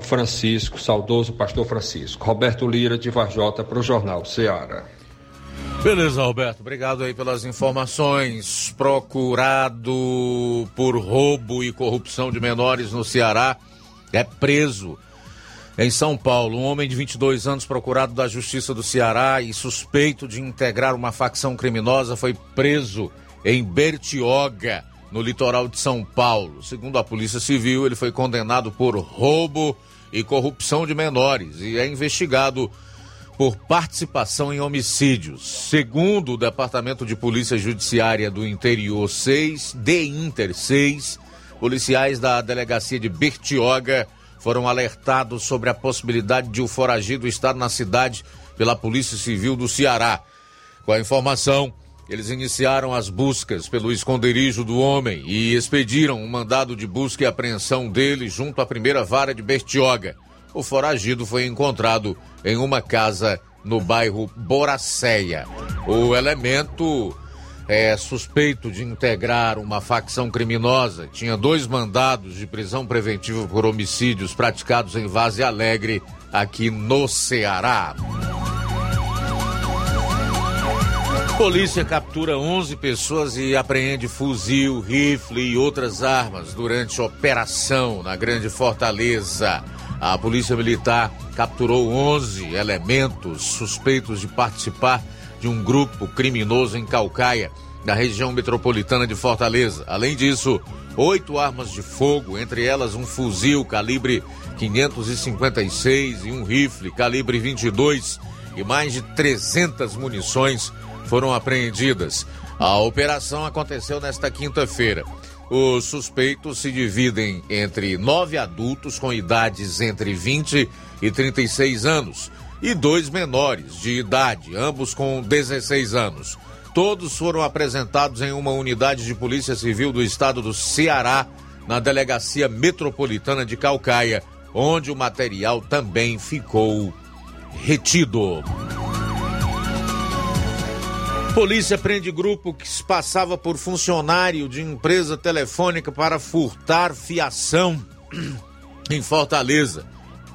Speaker 21: Francisco, saudoso pastor Francisco. Roberto Lira de Varjota para o Jornal Ceará.
Speaker 2: Beleza, Roberto. Obrigado aí pelas informações. Procurado por roubo e corrupção de menores no Ceará é preso. Em São Paulo, um homem de 22 anos procurado da Justiça do Ceará e suspeito de integrar uma facção criminosa foi preso em Bertioga, no litoral de São Paulo. Segundo a Polícia Civil, ele foi condenado por roubo e corrupção de menores e é investigado por participação em homicídios. Segundo o Departamento de Polícia Judiciária do Interior 6, de Inter 6, policiais da delegacia de Bertioga foram alertados sobre a possibilidade de o foragido estar na cidade pela Polícia Civil do Ceará. Com a informação, eles iniciaram as buscas pelo esconderijo do homem e expediram um mandado de busca e apreensão dele junto à primeira vara de Bertioga. O foragido foi encontrado em uma casa no bairro Boracéia. O elemento é suspeito de integrar uma facção criminosa. Tinha dois mandados de prisão preventiva por homicídios praticados em Vaze Alegre, aqui no Ceará. Polícia captura 11 pessoas e apreende fuzil, rifle e outras armas durante operação na Grande Fortaleza. A Polícia Militar capturou 11 elementos suspeitos de participar de um grupo criminoso em Calcaia, na região metropolitana de Fortaleza. Além disso, oito armas de fogo, entre elas um fuzil calibre 556 e um rifle calibre 22 e mais de 300 munições foram apreendidas. A operação aconteceu nesta quinta-feira. Os suspeitos se dividem entre nove adultos com idades entre 20 e 36 anos e dois menores de idade, ambos com 16 anos. Todos foram apresentados em uma unidade de Polícia Civil do estado do Ceará, na Delegacia Metropolitana de Calcaia, onde o material também ficou retido. Polícia prende grupo que se passava por funcionário de empresa telefônica para furtar fiação em Fortaleza.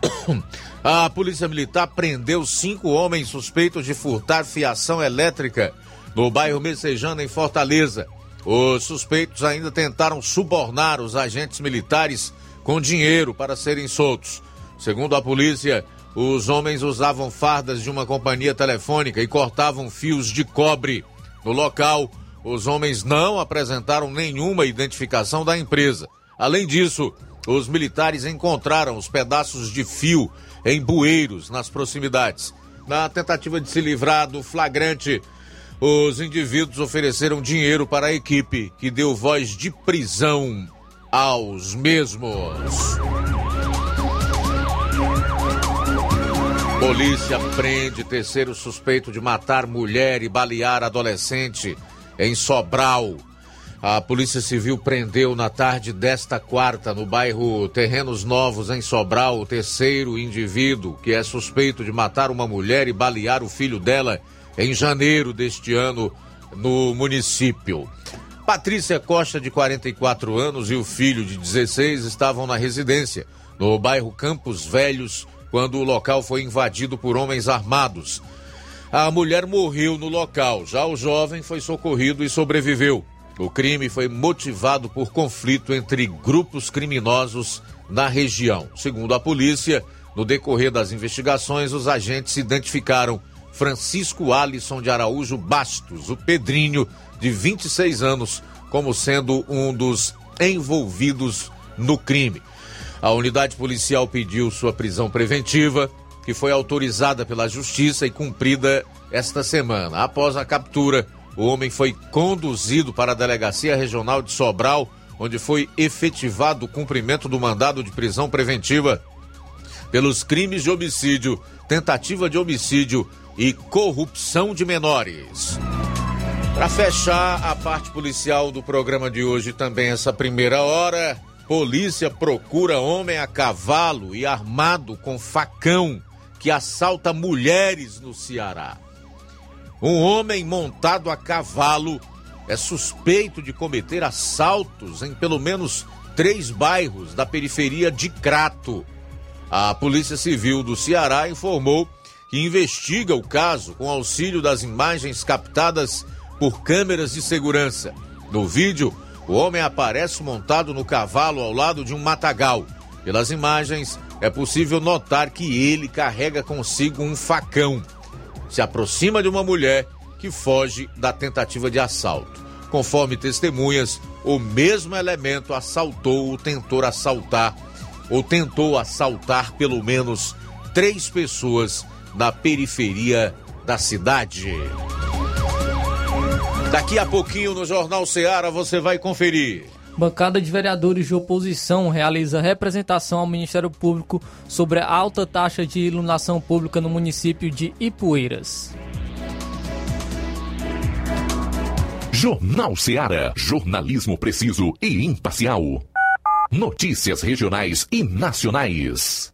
Speaker 2: A Polícia Militar prendeu cinco homens suspeitos de furtar fiação elétrica no bairro Messejana, em Fortaleza. Os suspeitos ainda tentaram subornar os agentes militares com dinheiro para serem soltos. Segundo a polícia, os homens usavam fardas de uma companhia telefônica e cortavam fios de cobre. No local, os homens não apresentaram nenhuma identificação da empresa. Além disso, os militares encontraram os pedaços de fio em bueiros nas proximidades. Na tentativa de se livrar do flagrante, os indivíduos ofereceram dinheiro para a equipe, que deu voz de prisão aos mesmos. Polícia prende terceiro suspeito de matar mulher e balear adolescente em Sobral. A Polícia Civil prendeu na tarde desta quarta, no bairro Terrenos Novos, em Sobral, o terceiro indivíduo que é suspeito de matar uma mulher e balear o filho dela em janeiro deste ano no município. Patrícia Costa, de 44 anos, e o filho de 16 estavam na residência, no bairro Campos Velhos, quando o local foi invadido por homens armados. A mulher morreu no local, já o jovem foi socorrido e sobreviveu. O crime foi motivado por conflito entre grupos criminosos na região. Segundo a polícia, no decorrer das investigações, os agentes identificaram Francisco Alisson de Araújo Bastos, o Pedrinho, de 26 anos, como sendo um dos envolvidos no crime. A unidade policial pediu sua prisão preventiva, que foi autorizada pela Justiça e cumprida esta semana. Após a captura, o homem foi conduzido para a Delegacia Regional de Sobral, onde foi efetivado o cumprimento do mandado de prisão preventiva pelos crimes de homicídio, tentativa de homicídio e corrupção de menores. Para fechar a parte policial do programa de hoje, também essa primeira hora, Polícia procura homem a cavalo e armado com facão que assalta mulheres no Ceará. Um homem montado a cavalo é suspeito de cometer assaltos em pelo menos três bairros da periferia de Crato. A Polícia Civil do Ceará informou que investiga o caso com auxílio das imagens captadas por câmeras de segurança. No vídeo, o homem aparece montado no cavalo ao lado de um matagal. Pelas imagens, é possível notar que ele carrega consigo um facão. Se aproxima de uma mulher que foge da tentativa de assalto. Conforme testemunhas, o mesmo elemento assaltou o tentor assaltar ou tentou assaltar pelo menos três pessoas na periferia da cidade. Daqui a pouquinho no Jornal Ceará você vai conferir.
Speaker 4: Bancada de vereadores de oposição realiza representação ao Ministério Público sobre a alta taxa de iluminação pública no município de Ipueiras.
Speaker 1: Jornal Ceará, jornalismo preciso e imparcial. Notícias regionais e nacionais.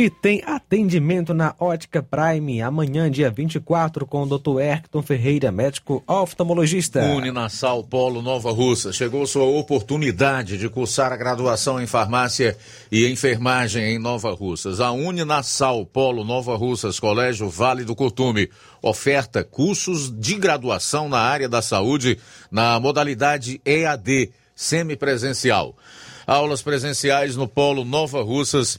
Speaker 3: E tem atendimento na Ótica Prime amanhã, dia 24, com o Dr. Erkton Ferreira, médico oftalmologista.
Speaker 2: Uninasal Polo Nova Russa. Chegou sua oportunidade de cursar a graduação em farmácia e enfermagem em Nova Russas. A Uninasal Polo Nova Russas, Colégio Vale do Curtume, oferta cursos de graduação na área da saúde na modalidade EAD, semipresencial. Aulas presenciais no Polo Nova Russas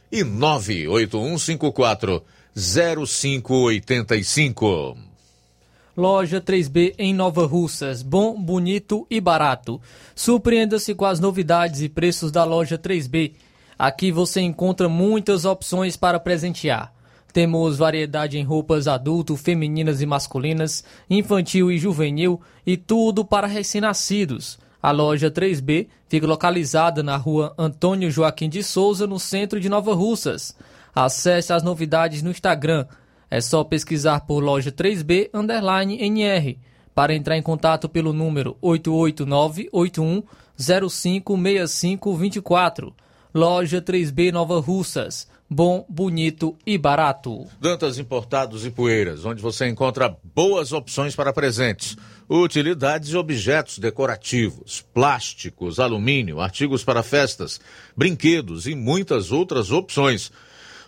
Speaker 2: e 98154 0585.
Speaker 4: Loja 3B em Nova Russas. Bom, bonito e barato. Surpreenda-se com as novidades e preços da loja 3B. Aqui você encontra muitas opções para presentear. Temos variedade em roupas adulto, femininas e masculinas, infantil e juvenil e tudo para recém-nascidos. A loja 3B fica localizada na rua Antônio Joaquim de Souza, no centro de Nova Russas. Acesse as novidades no Instagram. É só pesquisar por loja 3B underline NR para entrar em contato pelo número 88981 056524. Loja 3B Nova Russas. Bom, bonito e barato.
Speaker 2: Dantas Importados e Poeiras, onde você encontra boas opções para presentes, utilidades e objetos decorativos, plásticos, alumínio, artigos para festas, brinquedos e muitas outras opções.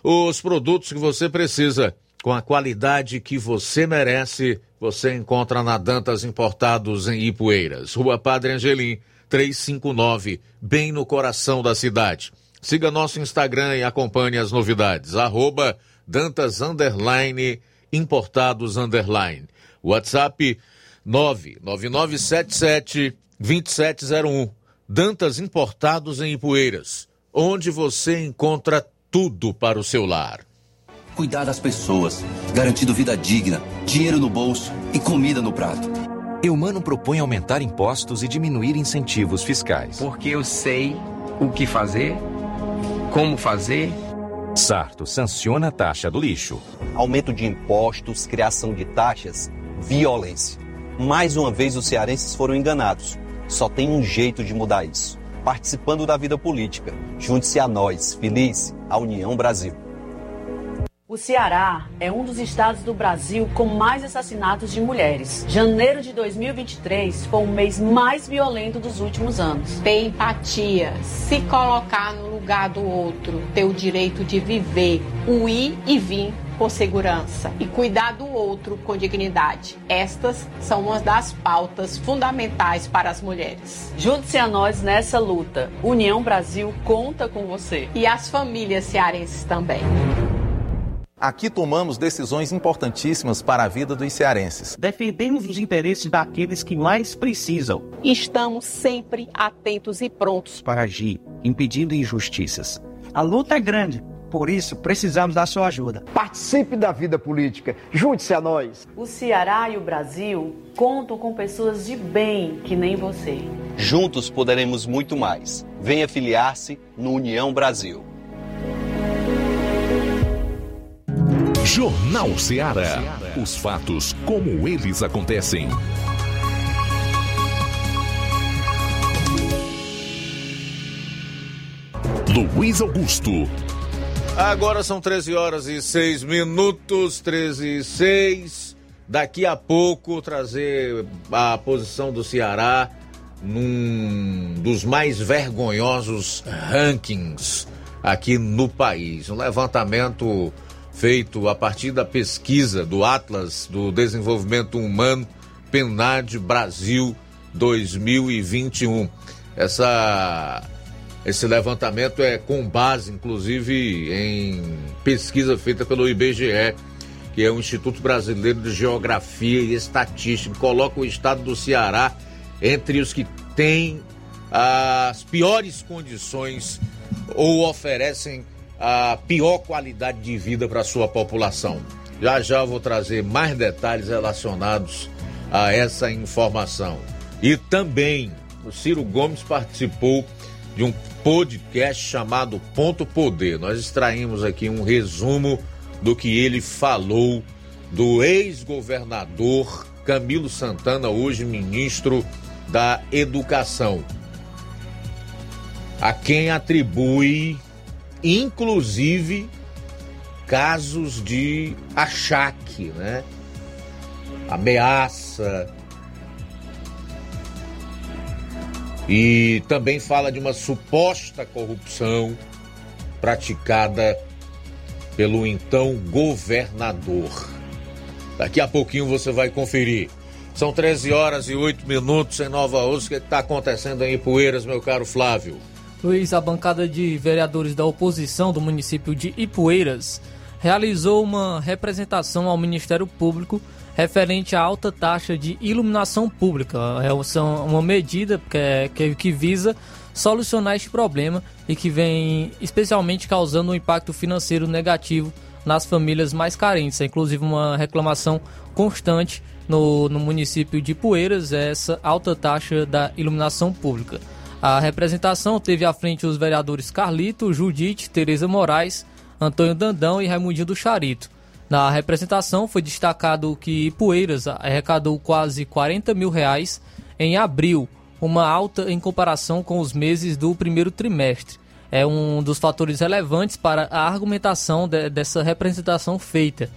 Speaker 2: Os produtos que você precisa, com a qualidade que você merece, você encontra na Dantas Importados em Ipueiras, Rua Padre Angelim, 359, bem no coração da cidade. Siga nosso Instagram e acompanhe as novidades. Arroba Dantas Underline Importados Underline. WhatsApp 99977 2701. Dantas Importados em Ipueiras, onde você encontra tudo para o seu lar.
Speaker 5: Cuidar das pessoas, garantindo vida digna, dinheiro no bolso e comida no prato.
Speaker 6: Eumano propõe aumentar impostos e diminuir incentivos fiscais.
Speaker 17: Porque eu sei o que fazer, como fazer.
Speaker 6: Sarto sanciona a taxa do lixo.
Speaker 8: Aumento de impostos, criação de taxas, violência. Mais uma vez os cearenses foram enganados. Só tem um jeito de mudar isso. Participando da vida política. Junte-se a nós, feliz, a União Brasil.
Speaker 9: O Ceará é um dos estados do Brasil com mais assassinatos de mulheres. Janeiro de 2023 foi o mês mais violento dos últimos anos.
Speaker 10: Ter empatia, se colocar no lugar do outro, ter o direito de viver, o ir e vir com segurança e cuidar do outro com dignidade. Estas são uma das pautas fundamentais para as mulheres.
Speaker 9: Junte-se a nós nessa luta. União Brasil conta com você.
Speaker 10: E as famílias cearenses também.
Speaker 11: Aqui tomamos decisões importantíssimas para a vida dos cearenses.
Speaker 12: Defendemos os interesses daqueles que mais precisam.
Speaker 10: Estamos sempre atentos e prontos
Speaker 12: para agir, impedindo injustiças. A luta é grande, por isso precisamos da sua ajuda.
Speaker 13: Participe da vida política, junte-se a nós.
Speaker 9: O Ceará e o Brasil contam com pessoas de bem que nem você.
Speaker 8: Juntos poderemos muito mais. Venha filiar-se no União Brasil.
Speaker 1: Jornal Ceará. Os fatos como eles acontecem. Luiz Augusto.
Speaker 2: Agora são 13 horas e 6 minutos, 13 e 6. Daqui a pouco trazer a posição do Ceará num dos mais vergonhosos rankings aqui no país. Um levantamento feito a partir da pesquisa do Atlas do Desenvolvimento Humano PNAD Brasil 2021. Essa esse levantamento é com base, inclusive, em pesquisa feita pelo IBGE, que é o Instituto Brasileiro de Geografia e Estatística, coloca o estado do Ceará entre os que têm as piores condições ou oferecem a pior qualidade de vida para sua população. Já já eu vou trazer mais detalhes relacionados a essa informação. E também o Ciro Gomes participou de um podcast chamado Ponto Poder. Nós extraímos aqui um resumo do que ele falou do ex-governador Camilo Santana, hoje ministro da Educação, a quem atribui inclusive casos de achaque, né? Ameaça. E também fala de uma suposta corrupção praticada pelo então governador. Daqui a pouquinho você vai conferir. São 13 horas e 8 minutos em Nova Osso. O que está acontecendo em Ipueiras, meu caro Flávio?
Speaker 4: Luiz, a bancada de vereadores da oposição do município de Ipueiras realizou uma representação ao Ministério Público referente à alta taxa de iluminação pública. É uma medida que, que, que visa solucionar este problema e que vem especialmente causando um impacto financeiro negativo nas famílias mais carentes. É inclusive uma reclamação constante no, no município de Poeiras, é essa alta taxa da iluminação pública. A representação teve à frente os vereadores Carlito, Judite, Tereza Moraes, Antônio Dandão e Raimundinho do Charito. Na representação foi destacado que Poeiras arrecadou quase 40 mil reais em abril, uma alta em comparação com os meses do primeiro trimestre. É um dos fatores relevantes para a argumentação de, dessa representação feita.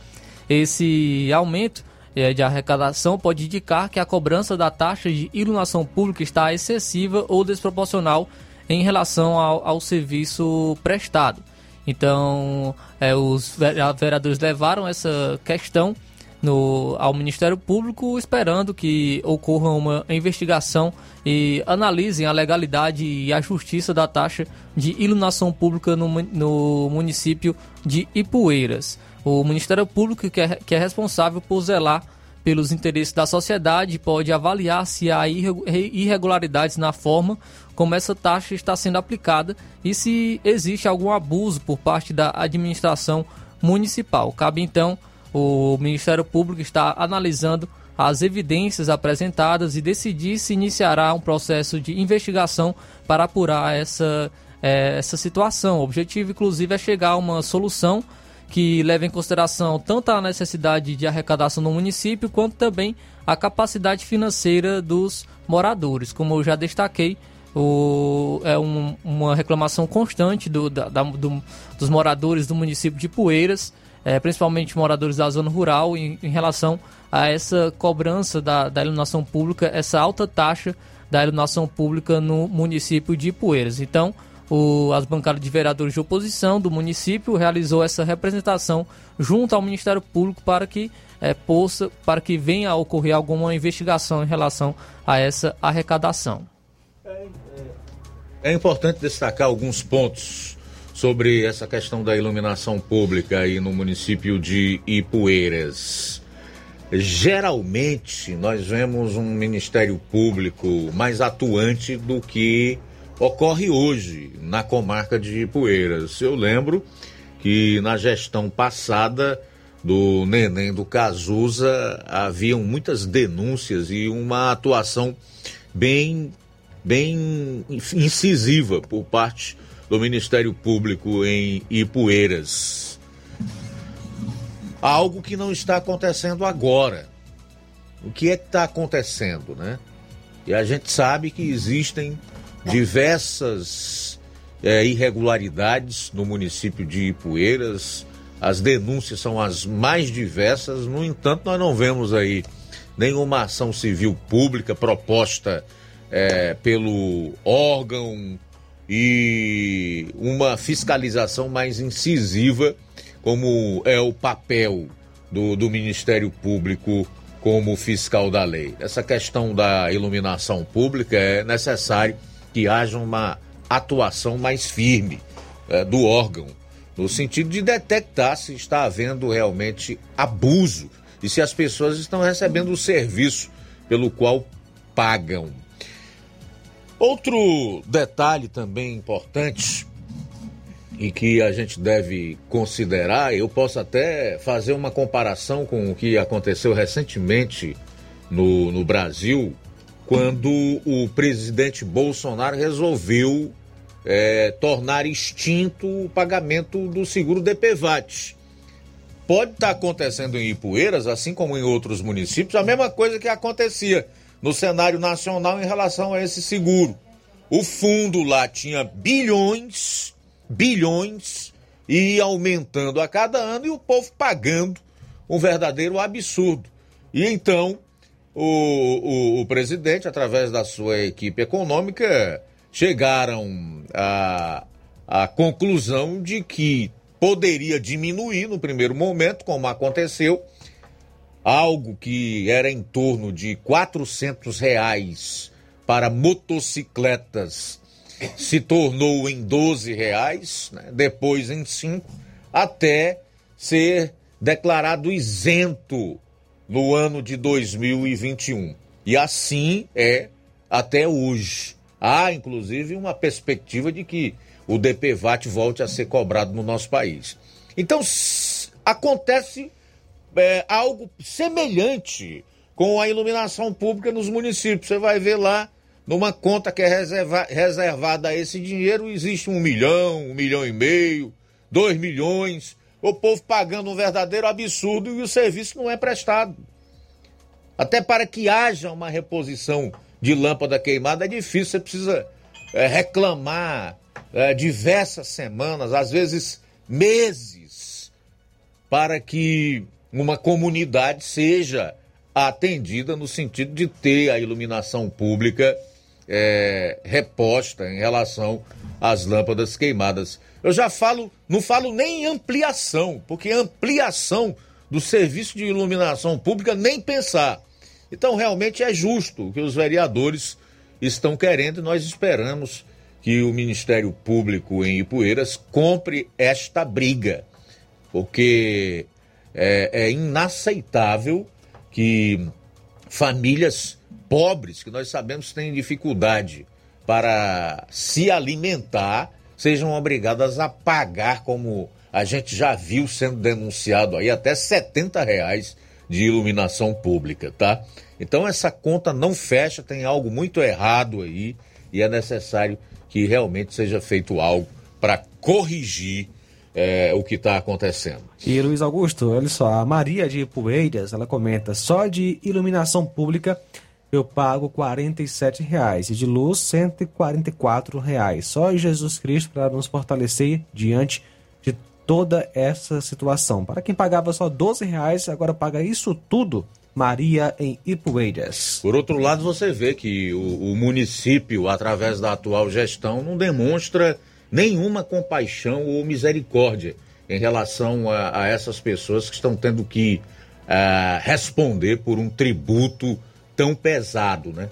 Speaker 4: Esse aumento de arrecadação pode indicar que a cobrança da taxa de iluminação pública está excessiva ou desproporcional em relação ao, ao serviço prestado. Então, é, os vereadores levaram essa questão no, ao Ministério Público, esperando que ocorra uma investigação e analisem a legalidade e a justiça da taxa de iluminação pública no, no município de Ipueiras. O Ministério Público, que é, que é responsável por zelar pelos interesses da sociedade, pode avaliar se há irregularidades na forma como essa taxa está sendo aplicada e se existe algum abuso por parte da administração municipal. Cabe então o Ministério Público estar analisando as evidências apresentadas e decidir se iniciará um processo de investigação para apurar essa, é, essa situação. O objetivo, inclusive, é chegar a uma solução que leva em consideração tanto a necessidade de arrecadação no município, quanto também a capacidade financeira dos moradores. Como eu já destaquei, o, é um, uma reclamação constante do, da, do, dos moradores do município de Poeiras, é, principalmente moradores da zona rural, em, em relação a essa cobrança da, da iluminação pública, essa alta taxa da iluminação pública no município de Poeiras. Então, o, as bancadas de vereadores de oposição do município realizou essa representação junto ao Ministério Público para que é, possa, para que venha a ocorrer alguma investigação em relação a essa arrecadação.
Speaker 2: É importante destacar alguns pontos sobre essa questão da iluminação pública aí no município de Ipueiras. Geralmente nós vemos um Ministério Público mais atuante do que ocorre hoje na comarca de Ipueiras. Eu lembro que na gestão passada do Neném do Cazuza haviam muitas denúncias e uma atuação bem bem incisiva por parte do Ministério Público em Ipueiras. Algo que não está acontecendo agora. O que é que está acontecendo, né? E a gente sabe que existem diversas é, irregularidades no município de Ipueiras. As denúncias são as mais diversas, no entanto, nós não vemos aí nenhuma ação civil pública proposta é, pelo órgão e uma fiscalização mais incisiva, como é o papel do, do Ministério Público como fiscal da lei. Essa questão da iluminação pública é necessário que haja uma atuação mais firme é, do órgão, no sentido de detectar se está havendo realmente abuso e se as pessoas estão recebendo o serviço pelo qual pagam. Outro detalhe também importante e que a gente deve considerar, eu posso até fazer uma comparação com o que aconteceu recentemente no, no Brasil, quando o presidente Bolsonaro resolveu é, tornar extinto o pagamento do seguro DPVAT. Pode estar acontecendo em Ipueiras, assim como em outros municípios, a mesma coisa que acontecia no cenário nacional em relação a esse seguro. O fundo lá tinha bilhões, bilhões, e aumentando a cada ano e o povo pagando um verdadeiro absurdo. E então o, o, o presidente, através da sua equipe econômica, chegaram à, à conclusão de que poderia diminuir no primeiro momento, como aconteceu, algo que era em torno de 400 reais para motocicletas se tornou em 12 reais, né? depois em 5, até ser declarado isento no ano de 2021. E assim é até hoje. Há, inclusive, uma perspectiva de que o DPVAT volte a ser cobrado no nosso país. Então, Acontece é, algo semelhante com a iluminação pública nos municípios. Você vai ver lá, numa conta que é reserva, reservada a esse dinheiro, existe um milhão, um milhão e meio, dois milhões. O povo pagando um verdadeiro absurdo e o serviço não é prestado. Até para que haja uma reposição de lâmpada queimada é difícil, você precisa é, reclamar é, diversas semanas, às vezes meses, para que uma comunidade seja atendida no sentido de ter a iluminação pública é, reposta em relação às lâmpadas queimadas. Eu já falo, não falo nem em ampliação, porque ampliação do serviço de iluminação pública nem pensar. Então, realmente é justo o que os vereadores estão querendo e nós esperamos que o Ministério Público em Ipueiras compre esta briga, porque é, é inaceitável que famílias pobres, que nós sabemos têm dificuldade para se alimentar, sejam obrigadas a pagar, como a gente já viu sendo denunciado aí, até 70 reais de iluminação pública, tá? Então essa conta não fecha, tem algo muito errado aí e é necessário que realmente seja feito algo para corrigir é, o que está acontecendo.
Speaker 3: E Luiz Augusto, olha só, a Maria de Poeiras, ela comenta, só de iluminação pública eu pago R$ reais e de luz R$ reais. Só Jesus Cristo para nos fortalecer diante de toda essa situação. Para quem pagava só 12 reais, agora paga isso tudo. Maria em Ipueiras.
Speaker 2: Por outro lado, você vê que o, o município, através da atual gestão, não demonstra nenhuma compaixão ou misericórdia em relação a, a essas pessoas que estão tendo que uh, responder por um tributo tão pesado, né?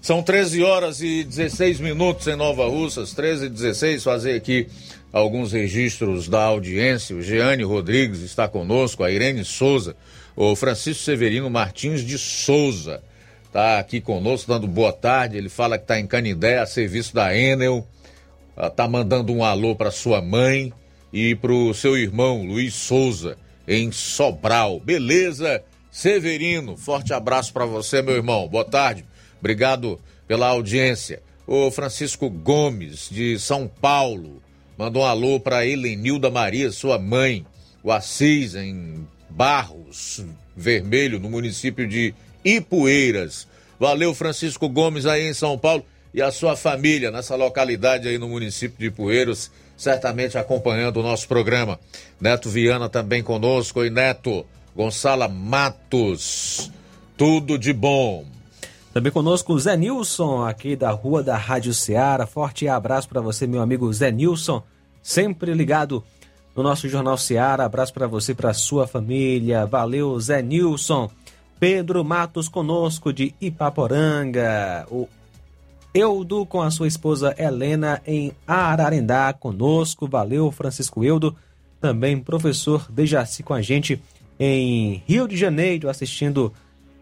Speaker 2: São 13 horas e 16 minutos em Nova Russas, 13 e 16, fazer aqui alguns registros da audiência. O Jeane Rodrigues está conosco, a Irene Souza, o Francisco Severino Martins de Souza está aqui conosco, dando boa tarde. Ele fala que está em Canindé, a serviço da Enel. Está mandando um alô para sua mãe e para o seu irmão Luiz Souza, em Sobral. Beleza? Severino, forte abraço para você, meu irmão. Boa tarde. Obrigado pela audiência. O Francisco Gomes, de São Paulo, mandou um alô para Helenilda Maria, sua mãe. O Assis, em Barros Vermelho, no município de Ipueiras. Valeu, Francisco Gomes, aí em São Paulo, e a sua família nessa localidade aí no município de Ipueiras, certamente acompanhando o nosso programa. Neto Viana também conosco. Oi, Neto. Gonçala Matos. Tudo de bom.
Speaker 3: Também conosco o Zé Nilson, aqui da Rua da Rádio Ceará. Forte abraço para você, meu amigo Zé Nilson, sempre ligado no nosso Jornal Ceará. Abraço para você, para sua família. Valeu, Zé Nilson. Pedro Matos conosco de Ipaporanga. O Eudo com a sua esposa Helena em Ararendá conosco. Valeu, Francisco Eudo. Também professor Dejaci com a gente em Rio de Janeiro, assistindo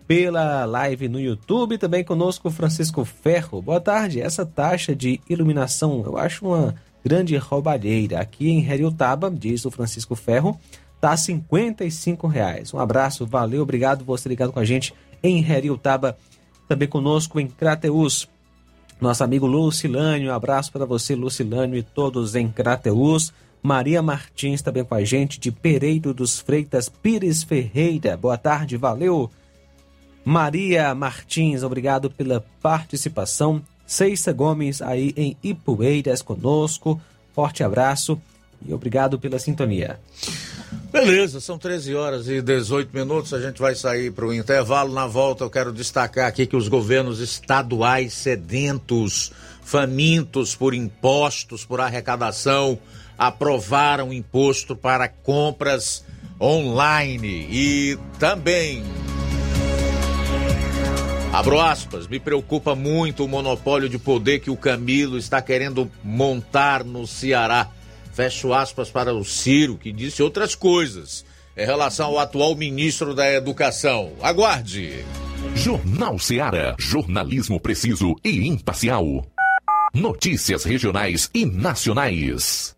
Speaker 3: pela live no YouTube. Também conosco Francisco Ferro. Boa tarde. Essa taxa de iluminação eu acho uma grande roubalheira. Aqui em Heriotaba, diz o Francisco Ferro, tá R$ reais. Um abraço, valeu, obrigado você ligado com a gente em Heriotaba. Também conosco em Crateus. Nosso amigo Lucilânio, um abraço para você, Lucilânio, e todos em Crateus. Maria Martins também com a gente, de Pereiro dos Freitas Pires Ferreira. Boa tarde, valeu. Maria Martins, obrigado pela participação. Ceissa Gomes aí em Ipueiras conosco. Forte abraço e obrigado pela sintonia.
Speaker 2: Beleza, são 13 horas e 18 minutos. A gente vai sair para o intervalo. Na volta, eu quero destacar aqui que os governos estaduais sedentos, famintos por impostos, por arrecadação, aprovaram imposto para compras online e também Abro aspas, me preocupa muito o monopólio de poder que o Camilo está querendo montar no Ceará. Fecho aspas para o Ciro, que disse outras coisas em relação ao atual ministro da Educação. Aguarde.
Speaker 1: Jornal Ceará, jornalismo preciso e imparcial. Notícias regionais e nacionais.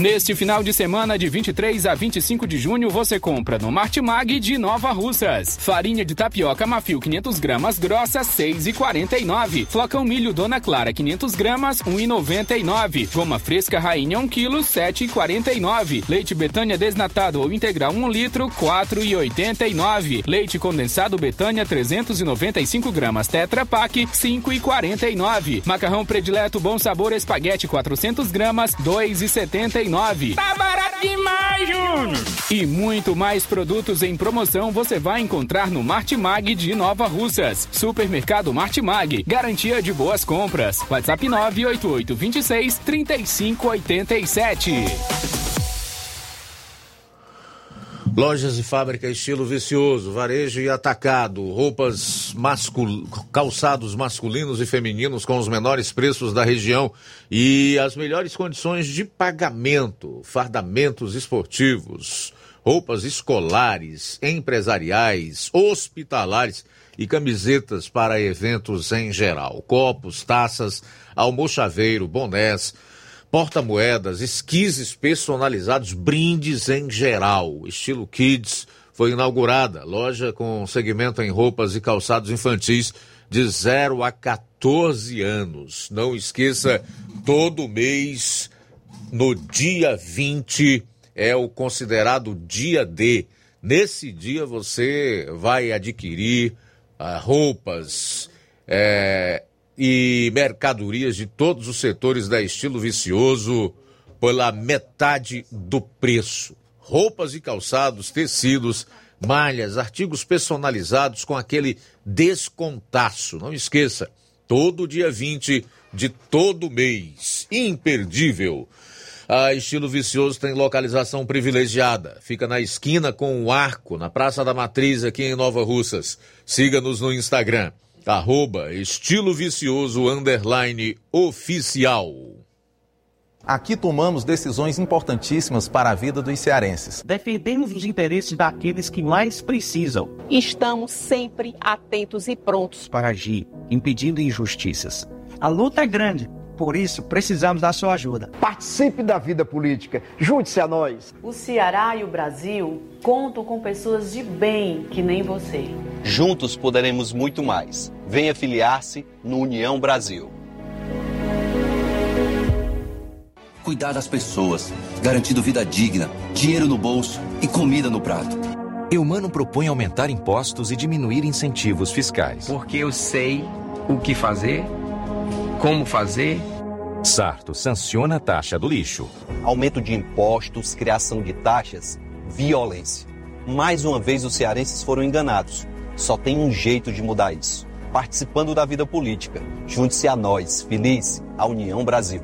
Speaker 15: Neste final de semana, de 23 a 25 de junho, você compra no Martimag de Nova Russas. Farinha de tapioca Mafio 500 gramas grossa, 6,49. Flocão milho Dona Clara 500 gramas, 1,99. Goma fresca Rainha 1 kg, 7,49. Leite Betânia desnatado ou integral 1 litro, 4,89. Leite condensado Betânia 395 gramas Tetra Pak, 5,49. Macarrão predileto Bom Sabor Espaguete 400 gramas, 2,79. Tá barato demais, Júnior! E muito mais produtos em promoção você vai encontrar no Martimag de Nova Russas. Supermercado Martimag, garantia de boas compras. WhatsApp 988 26 3587.
Speaker 2: Lojas e fábrica estilo vicioso, varejo e atacado, roupas mascul... calçados masculinos e femininos com os menores preços da região e as melhores condições de pagamento, fardamentos esportivos, roupas escolares, empresariais, hospitalares e camisetas para eventos em geral, copos, taças, almochaveiro, bonés, porta-moedas, esquises personalizados, brindes em geral. Estilo Kids foi inaugurada, loja com segmento em roupas e calçados infantis de 0 a 14 anos. Não esqueça, todo mês, no dia 20, é o considerado dia D. Nesse dia você vai adquirir uh, roupas, é, e mercadorias de todos os setores da estilo vicioso pela metade do preço. Roupas e calçados, tecidos, malhas, artigos personalizados com aquele descontaço. Não esqueça, todo dia 20 de todo mês. Imperdível. A Estilo Vicioso tem localização privilegiada. Fica na esquina com o Arco, na Praça da Matriz, aqui em Nova Russas. Siga-nos no Instagram arroba estilo vicioso underline oficial.
Speaker 11: Aqui tomamos decisões importantíssimas para a vida dos cearenses.
Speaker 12: Defendemos os interesses daqueles que mais precisam.
Speaker 10: Estamos sempre atentos e prontos
Speaker 12: para agir, impedindo injustiças. A luta é grande, por isso precisamos da sua ajuda.
Speaker 13: Participe da vida política, junte-se a nós.
Speaker 9: O Ceará e o Brasil contam com pessoas de bem que nem você.
Speaker 8: Juntos poderemos muito mais. Venha filiar-se no União Brasil.
Speaker 5: Cuidar das pessoas, garantindo vida digna, dinheiro no bolso e comida no prato.
Speaker 6: Eumano propõe aumentar impostos e diminuir incentivos fiscais.
Speaker 17: Porque eu sei o que fazer, como fazer.
Speaker 6: Sarto sanciona a taxa do lixo.
Speaker 8: Aumento de impostos, criação de taxas violência. Mais uma vez os cearenses foram enganados. Só tem um jeito de mudar isso. Participando da vida política. Junte-se a nós, feliz, a União Brasil.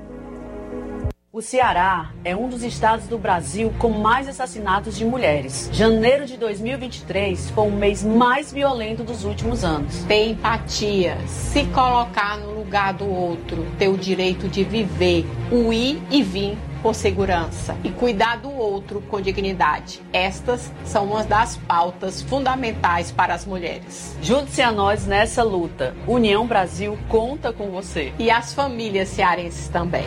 Speaker 9: O Ceará é um dos estados do Brasil com mais assassinatos de mulheres. Janeiro de 2023 foi o mês mais violento dos últimos anos.
Speaker 10: Ter empatia, se colocar no lugar do outro, ter o direito de viver, o ir e vir por segurança e cuidar do outro com dignidade. Estas são uma das pautas fundamentais para as mulheres.
Speaker 9: Junte-se a nós nessa luta. União Brasil conta com você.
Speaker 10: E as famílias cearenses também.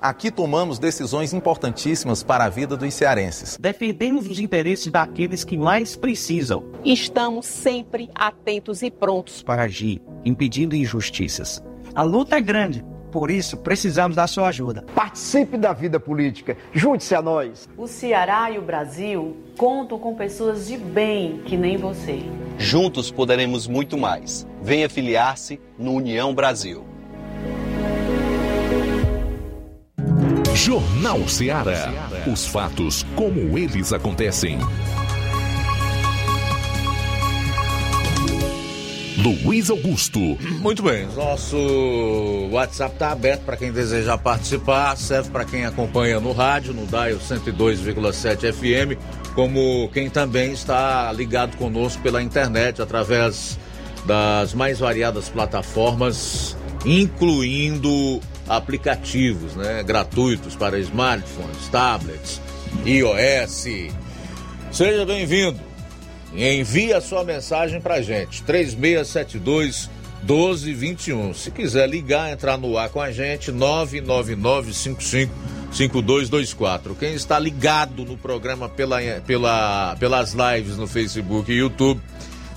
Speaker 11: Aqui tomamos decisões importantíssimas para a vida dos cearenses.
Speaker 12: Defendemos os interesses daqueles que mais precisam.
Speaker 10: Estamos sempre atentos e prontos
Speaker 12: para agir, impedindo injustiças. A luta é grande, por isso precisamos da sua ajuda.
Speaker 13: Participe da vida política, junte-se a nós.
Speaker 9: O Ceará e o Brasil contam com pessoas de bem que nem você.
Speaker 8: Juntos poderemos muito mais. Venha filiar-se no União Brasil.
Speaker 1: Jornal Ceará. Os fatos como eles acontecem. Luiz Augusto.
Speaker 2: Muito bem, nosso WhatsApp está aberto para quem desejar participar, serve para quem acompanha no rádio, no Dial 102,7 FM, como quem também está ligado conosco pela internet através das mais variadas plataformas, incluindo aplicativos né, gratuitos para smartphones, tablets, iOS. Seja bem-vindo. Envie a sua mensagem para gente, 3672 1221. Se quiser ligar, entrar no ar com a gente, 99955 5224. Quem está ligado no programa pela, pela, pelas lives no Facebook e YouTube,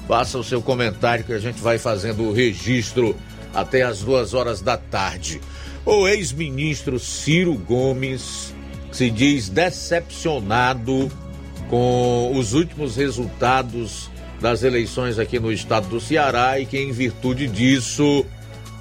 Speaker 2: faça o seu comentário que a gente vai fazendo o registro até as duas horas da tarde. O ex-ministro Ciro Gomes se diz decepcionado com os últimos resultados das eleições aqui no estado do Ceará e que, em virtude disso,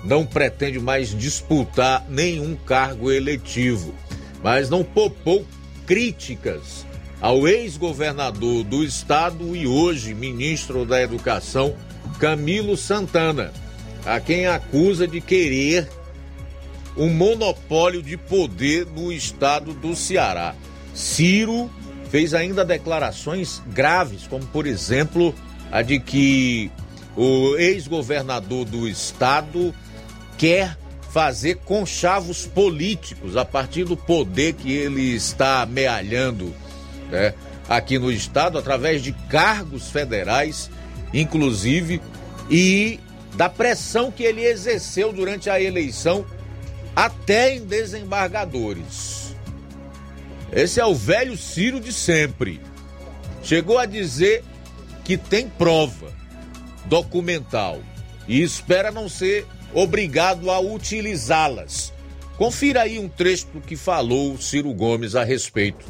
Speaker 2: não pretende mais disputar nenhum cargo eletivo. Mas não popou críticas ao ex-governador do estado e hoje ministro da Educação, Camilo Santana, a quem acusa de querer um monopólio de poder no estado do Ceará. Ciro fez ainda declarações graves, como por exemplo a de que o ex-governador do estado quer fazer conchavos políticos a partir do poder que ele está amealhando né, aqui no estado através de cargos federais, inclusive, e da pressão que ele exerceu durante a eleição até em desembargadores. Esse é o velho Ciro de sempre. Chegou a dizer que tem prova documental e espera não ser obrigado a utilizá-las. Confira aí um trecho do que falou Ciro Gomes a respeito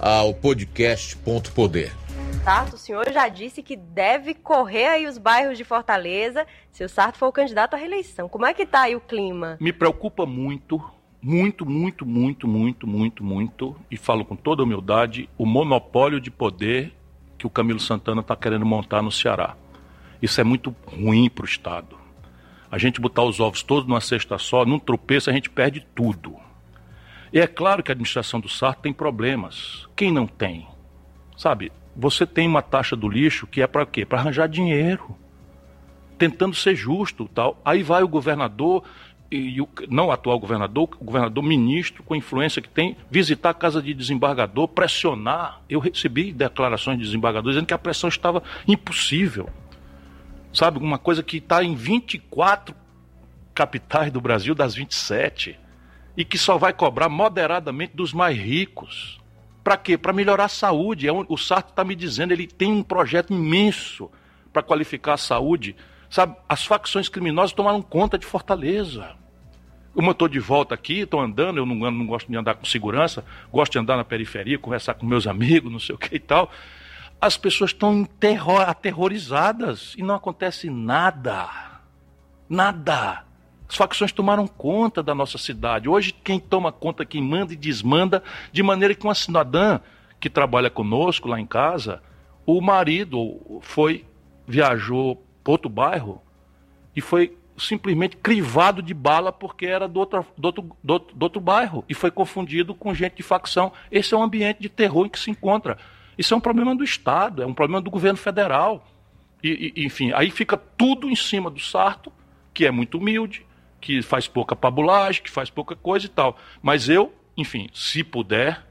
Speaker 2: ao podcast Ponto Poder.
Speaker 22: Sarto, o senhor já disse que deve correr aí os bairros de Fortaleza se o Sarto for o candidato à reeleição. Como é que tá aí o clima?
Speaker 23: Me preocupa muito, muito, muito, muito, muito, muito, muito, e falo com toda humildade, o monopólio de poder que o Camilo Santana está querendo montar no Ceará. Isso é muito ruim para o Estado. A gente botar os ovos todos numa cesta só, num tropeço, a gente perde tudo. E é claro que a administração do Sarto tem problemas. Quem não tem? Sabe, você tem uma taxa do lixo que é para quê? Para arranjar dinheiro, tentando ser justo, tal. Aí vai o governador e o, não atual governador, o governador ministro com influência que tem, visitar a casa de desembargador, pressionar. Eu recebi declarações de desembargadores dizendo que a pressão estava impossível. Sabe, uma coisa que está em 24 capitais do Brasil, das 27, e que só vai cobrar moderadamente dos mais ricos. Para quê? Para melhorar a saúde. É o Sarto está me dizendo, ele tem um projeto imenso para qualificar a saúde. Sabe, as facções criminosas tomaram conta de Fortaleza. Como eu estou de volta aqui, estou andando, eu não, não, gosto de andar com segurança, gosto de andar na periferia, conversar com meus amigos, não sei o que e tal. As pessoas estão aterrorizadas e não acontece nada. Nada. As facções tomaram conta da nossa cidade. Hoje, quem toma conta, quem manda e desmanda, de maneira que uma cidadã que trabalha conosco lá em casa, o marido foi, viajou para outro bairro e foi simplesmente crivado de bala porque era do outro, do, outro, do, outro, do outro bairro e foi confundido com gente de facção. Esse é um ambiente de terror em que se encontra. Isso é um problema do Estado, é um problema do governo federal. E, e, enfim, aí fica tudo em cima do Sarto, que é muito humilde, que faz pouca pabulagem, que faz pouca coisa e tal. Mas eu, enfim, se puder,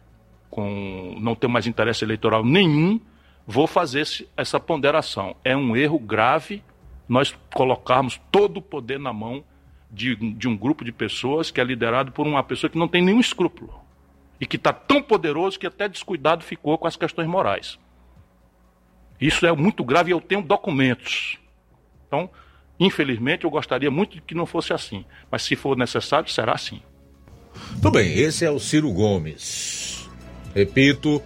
Speaker 23: com não ter mais interesse eleitoral nenhum, vou fazer essa ponderação. É um erro grave nós colocarmos todo o poder na mão de, de um grupo de pessoas que é liderado por uma pessoa que não tem nenhum escrúpulo e que está tão poderoso que até descuidado ficou com as questões morais. Isso é muito grave e eu tenho documentos. Então, infelizmente, eu gostaria muito que não fosse assim. Mas se for necessário, será assim.
Speaker 2: Tudo bem, esse é o Ciro Gomes. Repito,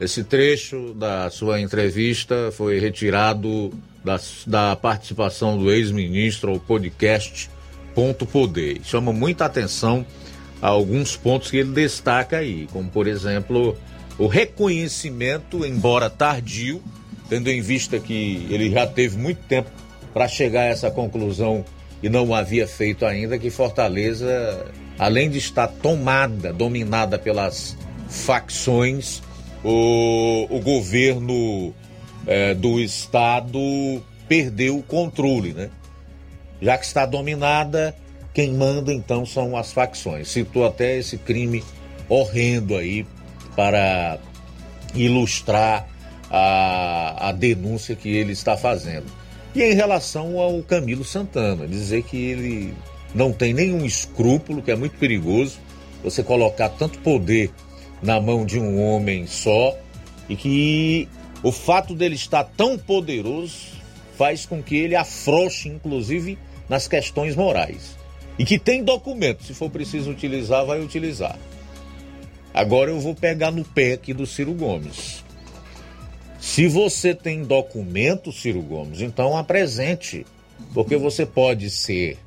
Speaker 2: esse trecho da sua entrevista foi retirado da, da participação do ex-ministro ao podcast Ponto Poder. Chama muita atenção a alguns pontos que ele destaca aí, como por exemplo o reconhecimento, embora tardio, tendo em vista que ele já teve muito tempo para chegar a essa conclusão e não havia feito ainda, que Fortaleza, além de estar tomada, dominada pelas facções, o, o governo é, do Estado perdeu o controle, né? Já que está dominada, quem manda então são as facções. Citou até esse crime horrendo aí para ilustrar a, a denúncia que ele está fazendo. E em relação ao Camilo Santana, dizer que ele não tem nenhum escrúpulo, que é muito perigoso você colocar tanto poder na mão de um homem só e que o fato dele estar tão poderoso faz com que ele afrouxe, inclusive, nas questões morais. E que tem documento, se for preciso utilizar, vai utilizar. Agora eu vou pegar no pé aqui do Ciro Gomes. Se você tem documento, Ciro Gomes, então apresente, porque você pode ser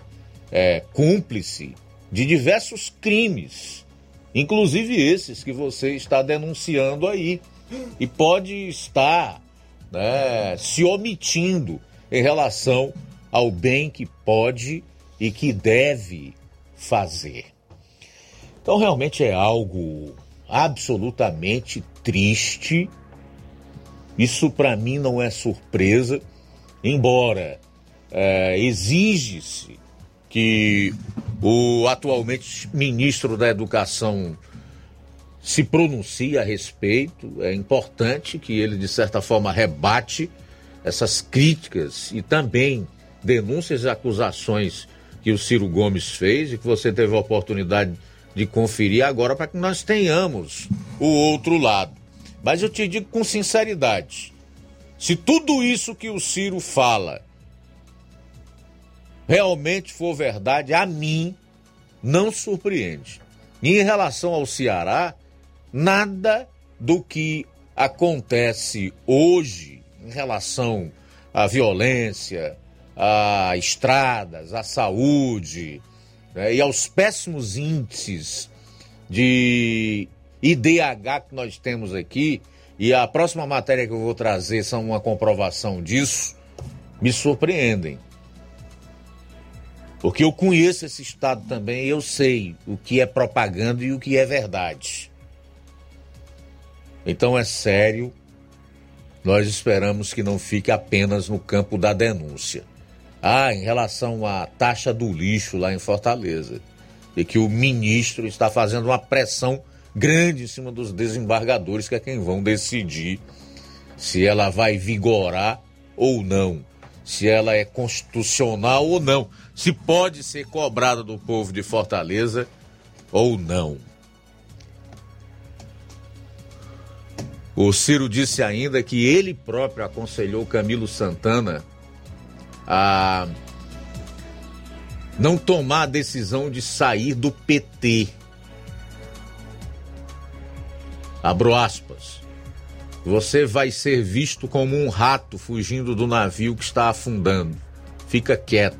Speaker 2: é, cúmplice de diversos crimes, inclusive esses que você está denunciando aí e pode estar né, se omitindo em relação ao bem que pode e que deve fazer. Então, realmente é algo absolutamente triste. Isso para mim não é surpresa, embora é, exige-se que o atualmente ministro da Educação se pronuncia a respeito. É importante que ele, de certa forma, rebate essas críticas e também denúncias e acusações que o Ciro Gomes fez e que você teve a oportunidade de conferir agora para que nós tenhamos o outro lado. Mas eu te digo com sinceridade: se tudo isso que o Ciro fala realmente for verdade, a mim não surpreende. Em relação ao Ceará, nada do que acontece hoje em relação à violência, a estradas, à saúde né, e aos péssimos índices de IDH que nós temos aqui, e a próxima matéria que eu vou trazer são uma comprovação disso, me surpreendem. Porque eu conheço esse estado também, eu sei o que é propaganda e o que é verdade. Então é sério, nós esperamos que não fique apenas no campo da denúncia. Ah, em relação à taxa do lixo lá em Fortaleza, e que o ministro está fazendo uma pressão grande em cima dos desembargadores, que é quem vão decidir se ela vai vigorar ou não, se ela é constitucional ou não, se pode ser cobrada do povo de Fortaleza ou não. O Ciro disse ainda que ele próprio aconselhou Camilo Santana a não tomar a decisão de sair do PT. Abro aspas. Você vai ser visto como um rato fugindo do navio que está afundando. Fica quieto.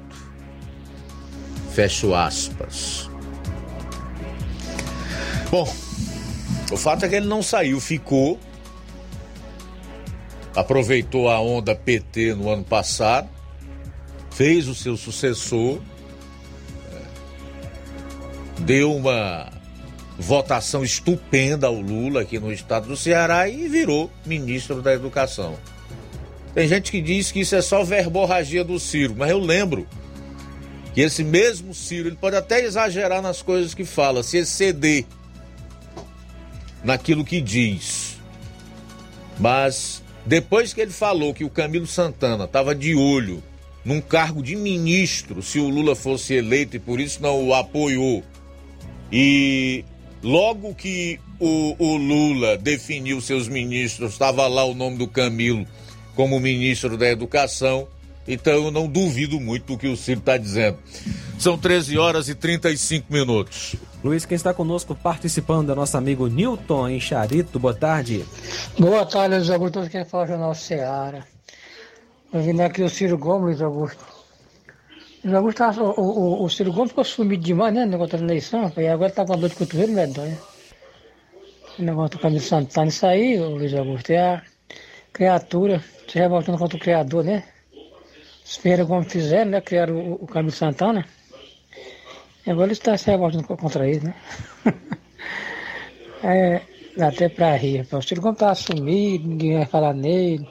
Speaker 2: Fecho aspas. Bom, O fato é que ele não saiu, ficou. Aproveitou a onda PT no ano passado, fez o seu sucessor, é, deu uma votação estupenda ao Lula aqui no estado do Ceará e virou ministro da Educação. Tem gente que diz que isso é só verborragia do Ciro, mas eu lembro que esse mesmo Ciro, ele pode até exagerar nas coisas que fala, se exceder naquilo que diz. Mas depois que ele falou que o Camilo Santana estava de olho num cargo de ministro se o Lula fosse eleito e por isso não o apoiou, e logo que o, o Lula definiu seus ministros, estava lá o nome do Camilo como ministro da Educação. Então eu não duvido muito do que o Ciro está dizendo. São 13 horas e 35 minutos.
Speaker 3: Luiz, quem está conosco participando é nosso amigo Newton em Charito. Boa tarde.
Speaker 24: Boa tarde, Luiz Augusto. Todos querem falar Jornal Seara. Vindo aqui o Ciro Gomes, Luiz Augusto. Augusto, tá, o, o, o, Ciro Gomes ficou sumido demais, né? Negócio da eleição. E agora está com a dor de cotovelo, né, Dóia? O negócio do Camilo Santana, isso aí, Luiz Augusto, é a criatura se revoltando contra o Criador, né? Ferreira Gomes fizeram, né? Criaram o, o Camilo Santana. E agora ele está se revoltando contra ele, né? é, dá até pra rir. O Ciro Gomes tá sumido, ninguém vai falar nele.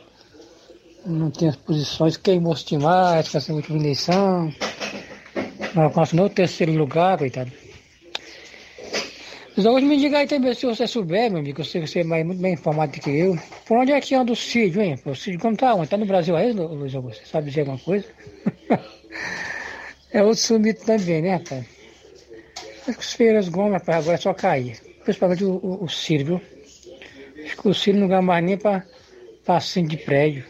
Speaker 24: Não tem as posições, queimou-se demais, com essa última eleição. Mas continuou o terceiro lugar, coitado. Os hoje me diga aí também, se você souber, meu amigo, eu sei que você é mais, muito bem informado do que eu. Por onde é que anda o Cid, hein? O Cid como tá onde? Tá no Brasil aí, Luiz Augusto? Você sabe dizer alguma coisa? é outro sumido também, né, rapaz? Acho que os Feiras Gomes, rapaz, agora é só cair. Principalmente o, o, o Ciro, viu? Acho que o Ciro não ganha mais nem pra passinho de prédio.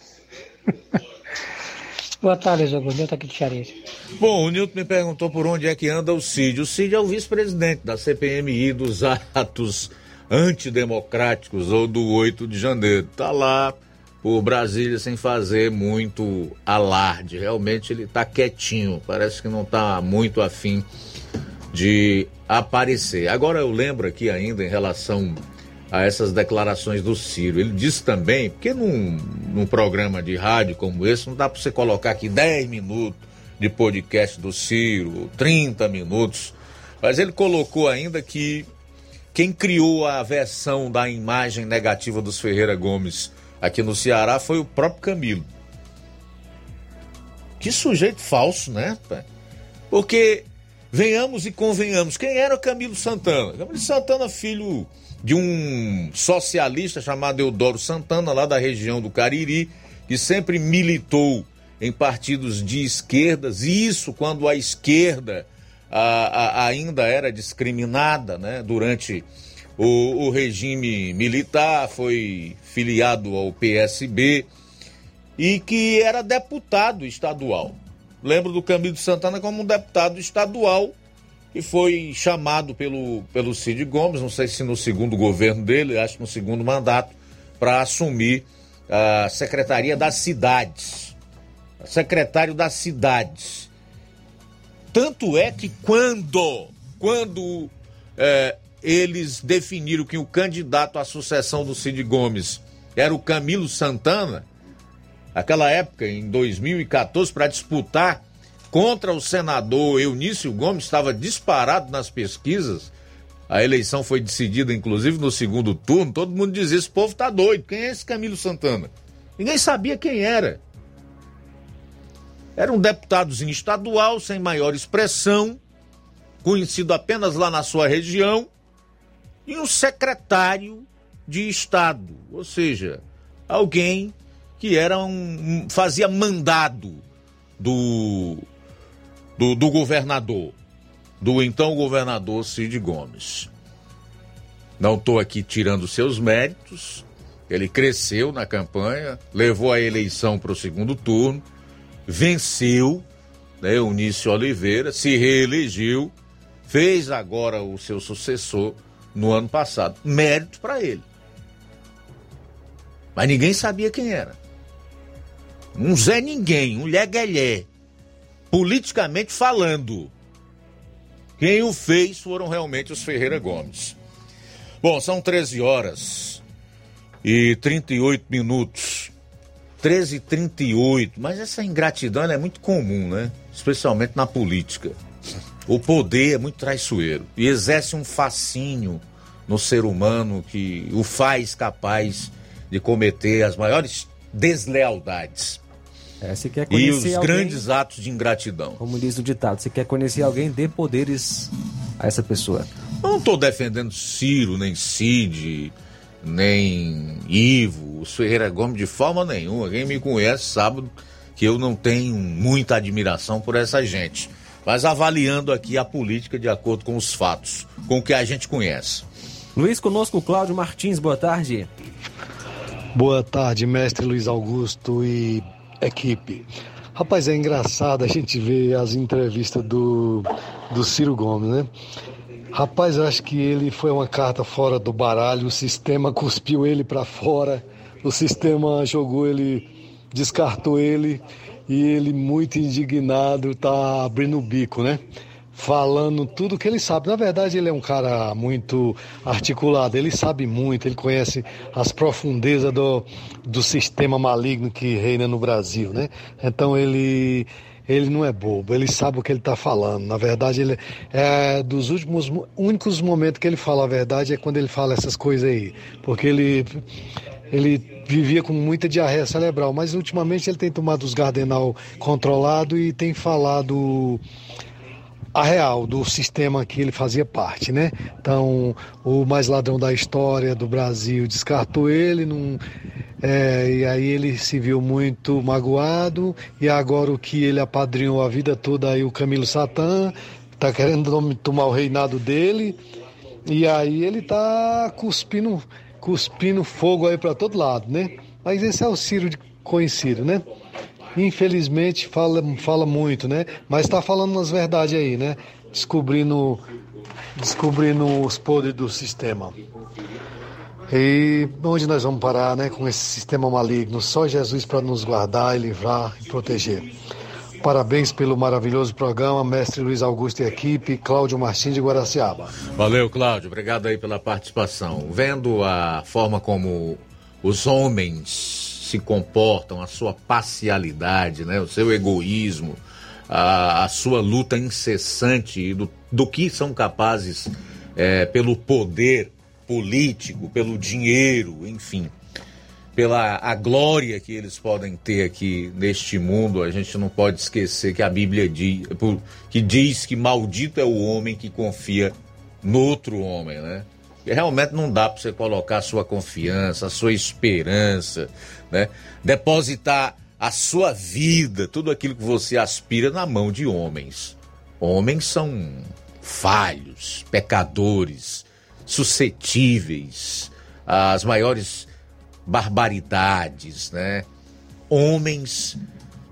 Speaker 24: Boa tarde, Luiz Augusto. Tá aqui de Charete.
Speaker 2: Bom, o Nilton me perguntou por onde é que anda o Cid. O Cid é o vice-presidente da CPMI dos atos antidemocráticos ou do 8 de janeiro. Tá lá por Brasília sem fazer muito alarde. Realmente ele tá quietinho, parece que não tá muito afim de aparecer. Agora eu lembro aqui ainda em relação a essas declarações do Ciro. Ele disse também, porque num, num programa de rádio como esse, não dá para você colocar aqui 10 minutos de podcast do Ciro, 30 minutos. Mas ele colocou ainda que quem criou a versão da imagem negativa dos Ferreira Gomes aqui no Ceará foi o próprio Camilo. Que sujeito falso, né? Porque venhamos e convenhamos, quem era o Camilo Santana? Camilo Santana, filho de um socialista chamado Eudoro Santana, lá da região do Cariri, que sempre militou em partidos de esquerdas, e isso quando a esquerda a, a, ainda era discriminada né, durante o, o, regime militar, foi filiado ao PSB e que era deputado estadual. Lembro do Camilo Santana como um deputado estadual que foi chamado pelo, pelo Cid Gomes, não sei se no segundo governo dele, acho que no segundo mandato, para assumir a Secretaria das Cidades secretário das cidades. Tanto é que quando, quando é, eles definiram que o candidato à sucessão do Cid Gomes era o Camilo Santana, aquela época, em 2014, para disputar contra o senador Eunício Gomes, estava disparado nas pesquisas. A eleição foi decidida, inclusive, no segundo turno. Todo mundo dizia: esse povo tá doido. Quem é esse Camilo Santana? Ninguém sabia quem era. Era um deputadozinho estadual, sem maior expressão, conhecido apenas lá na sua região, e um secretário de Estado, ou seja, alguém que era um, fazia mandado do, do, do governador, do então governador Cid Gomes. Não estou aqui tirando seus méritos, ele cresceu na campanha, levou a eleição para o segundo turno, venceu, né, Eunício Oliveira, se reelegeu, fez agora o seu sucessor no ano passado. Mérito para ele. Mas ninguém sabia quem era. Um Zé Ninguém, um Leguelé. Politicamente falando. Quem o fez foram realmente os Ferreira Gomes. Bom, são 13 horas e 38 minutos. 13 e 38, mas essa ingratidão é muito comum, né? Especialmente na política. O poder é muito traiçoeiro e exerce um fascínio no ser humano que o faz capaz de cometer as maiores deslealdades.
Speaker 3: É, você quer
Speaker 2: E
Speaker 3: conhecer
Speaker 2: os
Speaker 3: alguém,
Speaker 2: grandes atos de ingratidão.
Speaker 3: Como diz o ditado, você quer conhecer alguém, dê poderes a essa pessoa.
Speaker 2: Eu não estou defendendo Ciro, nem Cid, nem Ivo, o Ferreira Gomes de forma nenhuma. Quem me conhece sabe que eu não tenho muita admiração por essa gente. Mas avaliando aqui a política de acordo com os fatos, com o que a gente conhece.
Speaker 3: Luiz, conosco, Cláudio Martins, boa tarde.
Speaker 25: Boa tarde, mestre Luiz Augusto e equipe. Rapaz, é engraçado a gente ver as entrevistas do, do Ciro Gomes, né? Rapaz, eu acho que ele foi uma carta fora do baralho, o sistema cuspiu ele para fora, o sistema jogou ele, descartou ele e ele muito indignado tá abrindo o bico, né? Falando tudo que ele sabe. Na verdade, ele é um cara muito articulado, ele sabe muito, ele conhece as profundezas do, do sistema maligno que reina no Brasil, né? Então ele ele não é bobo, ele sabe o que ele está falando. Na verdade, ele é dos últimos, únicos momentos que ele fala a verdade é quando ele fala essas coisas aí, porque ele ele vivia com muita diarreia cerebral, mas ultimamente ele tem tomado os Gardenal controlado e tem falado a real do sistema que ele fazia parte, né? Então, o mais ladrão da história do Brasil descartou ele, não, é, e aí ele se viu muito magoado, e agora o que ele apadrinhou a vida toda aí, o Camilo Satã, tá querendo tomar o reinado dele, e aí ele tá cuspindo, cuspindo fogo aí para todo lado, né? Mas esse é o Ciro conhecido, né? Infelizmente fala, fala muito, né? Mas está falando as verdades aí, né? Descobrindo, descobrindo os podres do sistema. E onde nós vamos parar, né? Com esse sistema maligno? Só Jesus para nos guardar e livrar e proteger. Parabéns pelo maravilhoso programa, mestre Luiz Augusto e equipe, Cláudio Martins de Guaraciaba.
Speaker 2: Valeu, Cláudio. Obrigado aí pela participação. Vendo a forma como os homens se comportam, a sua parcialidade, né? o seu egoísmo, a, a sua luta incessante do, do que são capazes é, pelo poder político, pelo dinheiro, enfim, pela a glória que eles podem ter aqui neste mundo. A gente não pode esquecer que a Bíblia diz que, diz que maldito é o homem que confia no outro homem, né? Realmente não dá para você colocar a sua confiança, a sua esperança, né? Depositar a sua vida, tudo aquilo que você aspira na mão de homens. Homens são falhos, pecadores, suscetíveis às maiores barbaridades, né? Homens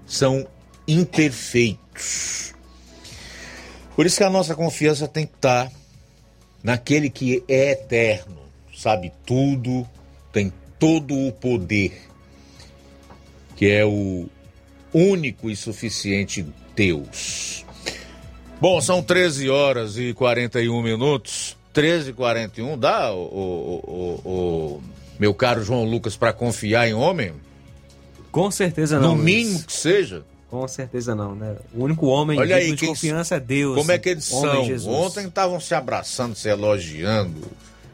Speaker 2: são imperfeitos. Por isso que a nossa confiança tem que estar naquele que é eterno, sabe tudo, tem todo o poder, que é o único e suficiente Deus. Bom, são 13 horas e 41 minutos. 13 e 41 dá, o, o, o, o meu caro João Lucas, para confiar em homem?
Speaker 3: Com certeza não.
Speaker 2: No
Speaker 3: Luiz.
Speaker 2: mínimo que seja.
Speaker 3: Com certeza não, né? O único homem
Speaker 2: Olha aí,
Speaker 3: de confiança é Deus.
Speaker 2: Como é que eles são?
Speaker 3: Jesus.
Speaker 2: Ontem estavam se abraçando, se elogiando,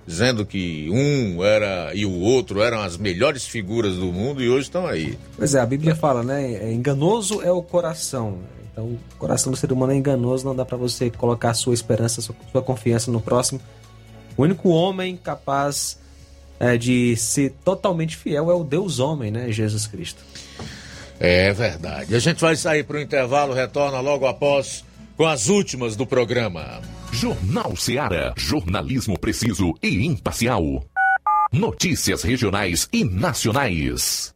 Speaker 2: dizendo que um era e o outro eram as melhores figuras do mundo e hoje estão aí.
Speaker 3: Pois é, a Bíblia fala, né? é, Enganoso é o coração. Então, o coração do ser humano é enganoso, não dá pra você colocar a sua esperança, sua confiança no próximo. O único homem capaz é, de ser totalmente fiel é o Deus homem, né? Jesus Cristo.
Speaker 2: É verdade. A gente vai sair para o intervalo, retorna logo após com as últimas do programa.
Speaker 1: Jornal Seara. Jornalismo preciso e imparcial. Notícias regionais e nacionais.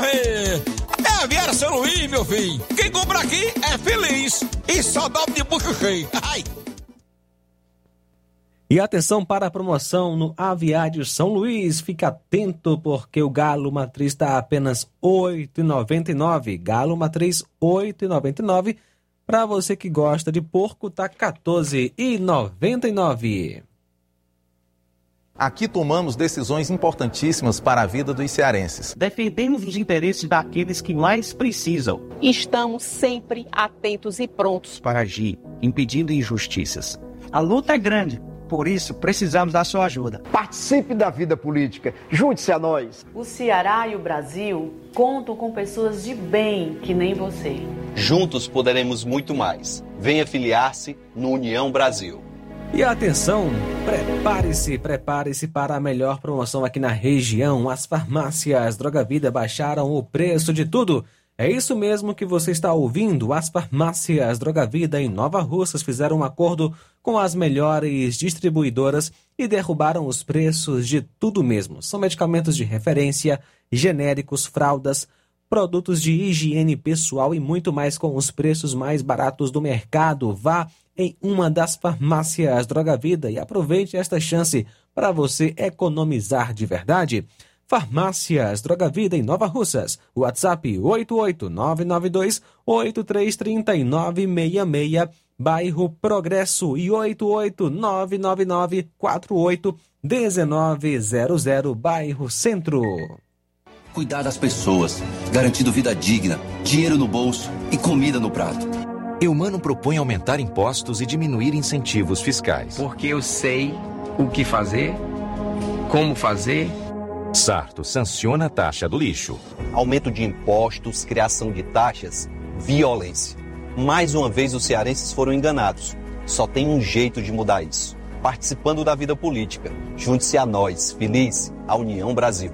Speaker 26: Ver. É a Viera São Luís, meu filho. Quem compra aqui é feliz. E só dobra de bucho cheio. Ai.
Speaker 3: E atenção para a promoção no Aviário São Luís. Fica atento porque o galo matriz está apenas R$ 8,99. Galo matriz R$ 8,99. Para você que gosta de porco, tá R$ 14,99.
Speaker 11: Aqui tomamos decisões importantíssimas para a vida dos cearenses.
Speaker 12: Defendemos os interesses daqueles que mais precisam.
Speaker 10: Estamos sempre atentos e prontos
Speaker 12: para agir, impedindo injustiças. A luta é grande, por isso precisamos da sua ajuda.
Speaker 13: Participe da vida política, junte-se a nós.
Speaker 9: O Ceará e o Brasil contam com pessoas de bem que nem você.
Speaker 8: Juntos poderemos muito mais. Venha filiar-se no União Brasil.
Speaker 3: E atenção, prepare-se, prepare-se para a melhor promoção aqui na região. As farmácias Droga Vida baixaram o preço de tudo. É isso mesmo que você está ouvindo. As farmácias Droga Vida em Nova Russas fizeram um acordo com as melhores distribuidoras e derrubaram os preços de tudo mesmo. São medicamentos de referência, genéricos, fraldas, produtos de higiene pessoal e muito mais com os preços mais baratos do mercado. Vá em uma das farmácias Droga Vida e aproveite esta chance para você economizar de verdade. Farmácias Droga Vida em Nova Russas. WhatsApp 88992 833966, bairro Progresso e 88999 48 1900, bairro Centro.
Speaker 5: Cuidar das pessoas, garantindo vida digna, dinheiro no bolso e comida no prato.
Speaker 6: Eumano propõe aumentar impostos e diminuir incentivos fiscais.
Speaker 17: Porque eu sei o que fazer, como fazer.
Speaker 6: Sarto sanciona a taxa do lixo.
Speaker 8: Aumento de impostos, criação de taxas, violência. Mais uma vez os cearenses foram enganados. Só tem um jeito de mudar isso. Participando da vida política. Junte-se a nós, feliz, a União Brasil.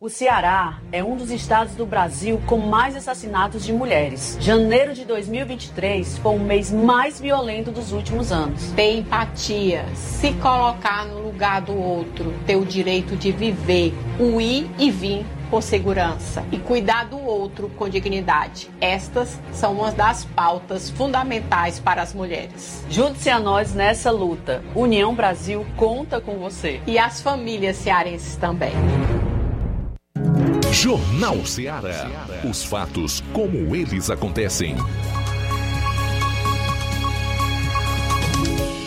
Speaker 9: O Ceará é um dos estados do Brasil com mais assassinatos de mulheres. Janeiro de 2023 foi o mês mais violento dos últimos anos.
Speaker 10: Ter empatia, se colocar no lugar do outro, ter o direito de viver, o ir e vir por segurança e cuidar do outro com dignidade. Estas são uma das pautas fundamentais para as mulheres.
Speaker 9: Junte-se a nós nessa luta. União Brasil conta com você.
Speaker 10: E as famílias cearenses também.
Speaker 1: Jornal Ceará. Os fatos como eles acontecem.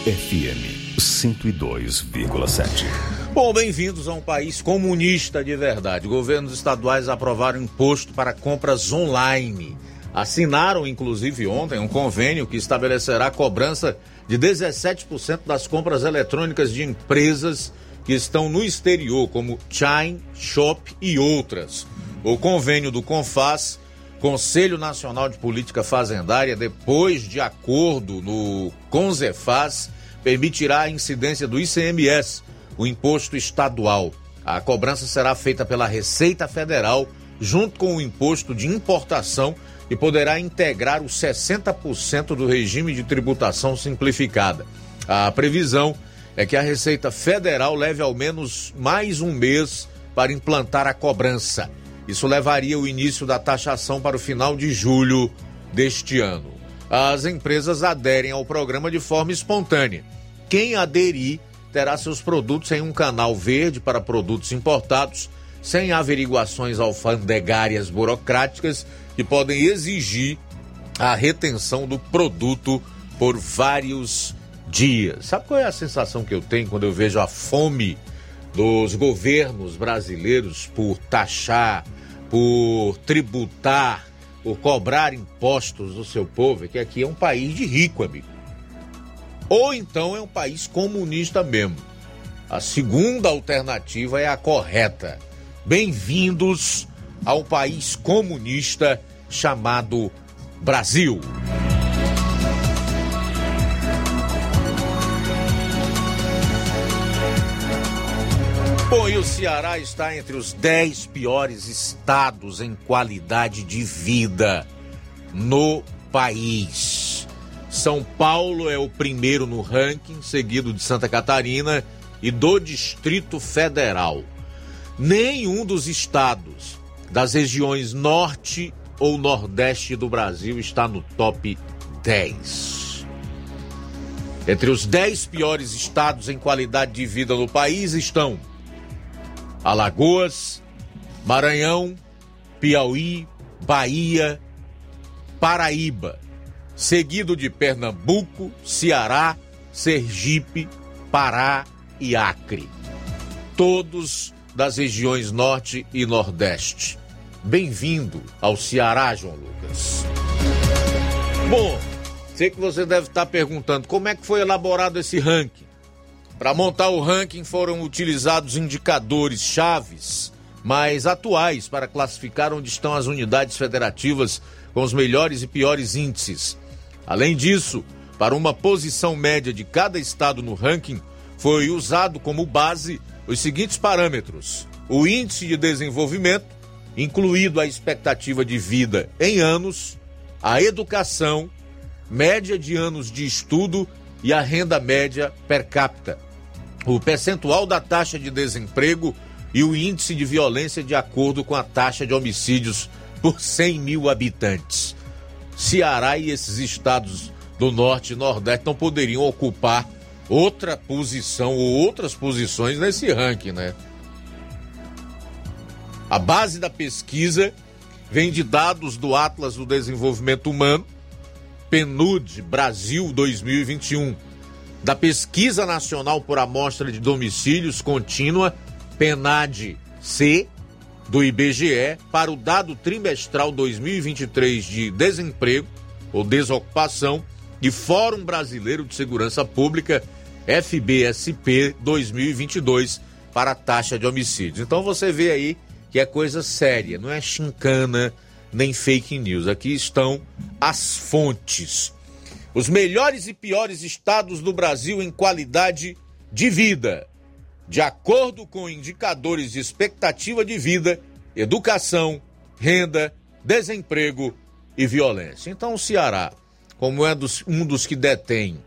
Speaker 6: FM 102,7.
Speaker 2: Bom, bem-vindos a um país comunista de verdade. Governos estaduais aprovaram imposto para compras online. Assinaram, inclusive, ontem um convênio que estabelecerá a cobrança de 17% das compras eletrônicas de empresas que estão no exterior, como Chine, Shop e outras. O convênio do CONFAS, Conselho Nacional de Política Fazendária, depois de acordo no CONZEFAS, permitirá a incidência do ICMS, o imposto estadual. A cobrança será feita pela Receita Federal junto com o imposto de importação e poderá integrar os 60% do regime de tributação simplificada. A previsão é que a Receita Federal leve ao menos mais um mês para implantar a cobrança. Isso levaria o início da taxação para o final de julho deste ano. As empresas aderem ao programa de forma espontânea. Quem aderir terá seus produtos em um canal verde para produtos importados, sem averiguações alfandegárias burocráticas que podem exigir a retenção do produto por vários dias. Sabe qual é a sensação que eu tenho quando eu vejo a fome dos governos brasileiros por taxar, por tributar, por cobrar impostos do seu povo? É que aqui é um país de rico, amigo. Ou então é um país comunista mesmo. A segunda alternativa é a correta. Bem-vindos ao país comunista chamado Brasil. Bom, e o Ceará está entre os 10 piores estados em qualidade de vida no país. São Paulo é o primeiro no ranking, seguido de Santa Catarina e do Distrito Federal. Nenhum dos estados das regiões norte ou nordeste do Brasil está no top 10. Entre os 10 piores estados em qualidade de vida no país estão Alagoas, Maranhão, Piauí, Bahia, Paraíba, seguido de Pernambuco, Ceará, Sergipe, Pará e Acre. Todos das regiões Norte e Nordeste. Bem-vindo ao Ceará, João Lucas. Bom, sei que você deve estar perguntando como é que foi elaborado esse ranking. Para montar o ranking foram utilizados indicadores chaves mais atuais para classificar onde estão as unidades federativas com os melhores e piores índices. Além disso, para uma posição média de cada estado no ranking, foi usado como base os seguintes parâmetros: o índice de desenvolvimento, incluído a expectativa de vida em anos, a educação, média de anos de estudo e a renda média per capita o percentual da taxa de desemprego e o índice de violência de acordo com a taxa de homicídios por 100 mil habitantes. Ceará e esses estados do norte e nordeste não poderiam ocupar outra posição ou outras posições nesse ranking, né? A base da pesquisa vem de dados do Atlas do Desenvolvimento Humano, PNUD Brasil 2021 da Pesquisa Nacional por Amostra de Domicílios Contínua, PENAD-C, do IBGE, para o dado trimestral 2023 de desemprego ou desocupação e Fórum Brasileiro de Segurança Pública, FBSP 2022, para a taxa de homicídios. Então você vê aí que é coisa séria, não é chincana nem fake news. Aqui estão as fontes os melhores e piores estados do Brasil em qualidade de vida, de acordo com indicadores de expectativa de vida, educação, renda, desemprego e violência. Então, o Ceará, como é dos, um dos que detém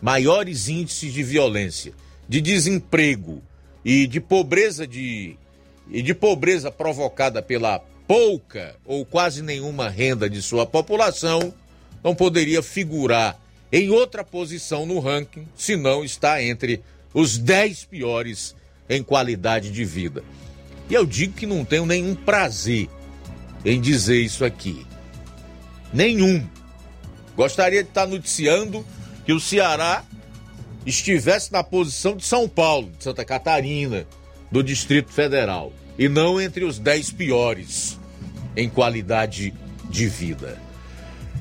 Speaker 2: maiores índices de violência, de desemprego e de pobreza de e de pobreza provocada pela pouca ou quase nenhuma renda de sua população, não poderia figurar em outra posição no ranking se não está entre os 10 piores em qualidade de vida. E eu digo que não tenho nenhum prazer em dizer isso aqui. Nenhum. Gostaria de estar noticiando que o Ceará estivesse na posição de São Paulo, de Santa Catarina, do Distrito Federal, e não entre os 10 piores em qualidade de vida.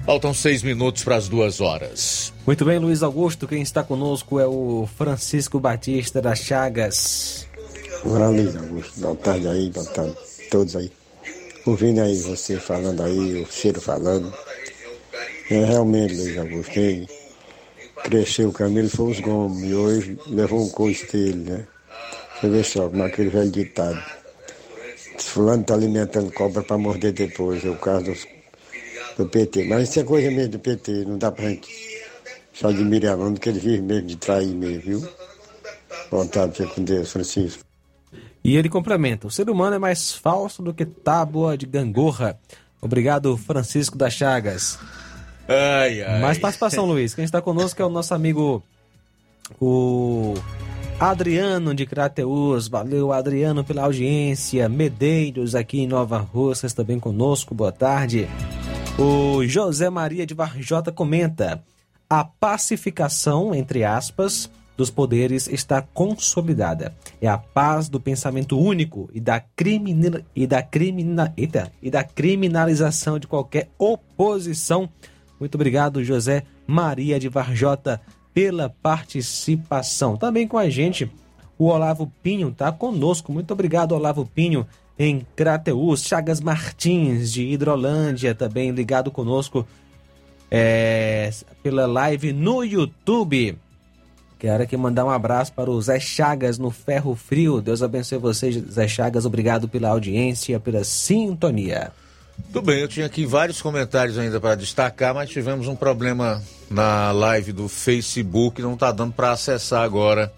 Speaker 2: Faltam seis minutos para as duas horas.
Speaker 3: Muito bem, Luiz Augusto. Quem está conosco é o Francisco Batista das Chagas.
Speaker 27: Olá, Luiz Augusto. Boa tarde aí, boa tarde a todos aí. Ouvindo aí você falando aí, o Ciro falando. É realmente, Luiz Augusto, quem cresceu o Camilo foi os Gomes e hoje levou um coice dele, né? Você vê só como aquele velho ditado. Fulano está alimentando cobra para morder depois. É o caso dos, do PT. Mas isso é coisa mesmo do PT, não dá pra gente só admirar, não, porque ele vive mesmo de trair mesmo, viu? Vontade de ser com Deus, Francisco.
Speaker 3: E ele complementa: o ser humano é mais falso do que tábua de gangorra. Obrigado, Francisco das Chagas.
Speaker 2: Ai, ai.
Speaker 3: Mais participação, Luiz. Quem está conosco é o nosso amigo, o Adriano de Crateus. Valeu, Adriano, pela audiência. Medeiros aqui em Nova Russas também conosco. Boa tarde. O José Maria de Varjota comenta: a pacificação, entre aspas, dos poderes está consolidada. É a paz do pensamento único e da, e da, crimina, eita, e da criminalização de qualquer oposição. Muito obrigado, José Maria de Varjota, pela participação. Também com a gente, o Olavo Pinho está conosco. Muito obrigado, Olavo Pinho, em Crateus. Chagas Martins, de Hidrolândia, também ligado conosco é, pela live no YouTube. Quero aqui mandar um abraço para o Zé Chagas no Ferro Frio. Deus abençoe vocês, Zé Chagas. Obrigado pela audiência, pela sintonia.
Speaker 2: Tudo bem, eu tinha aqui vários comentários ainda para destacar, mas tivemos um problema na live do Facebook, não está dando para acessar agora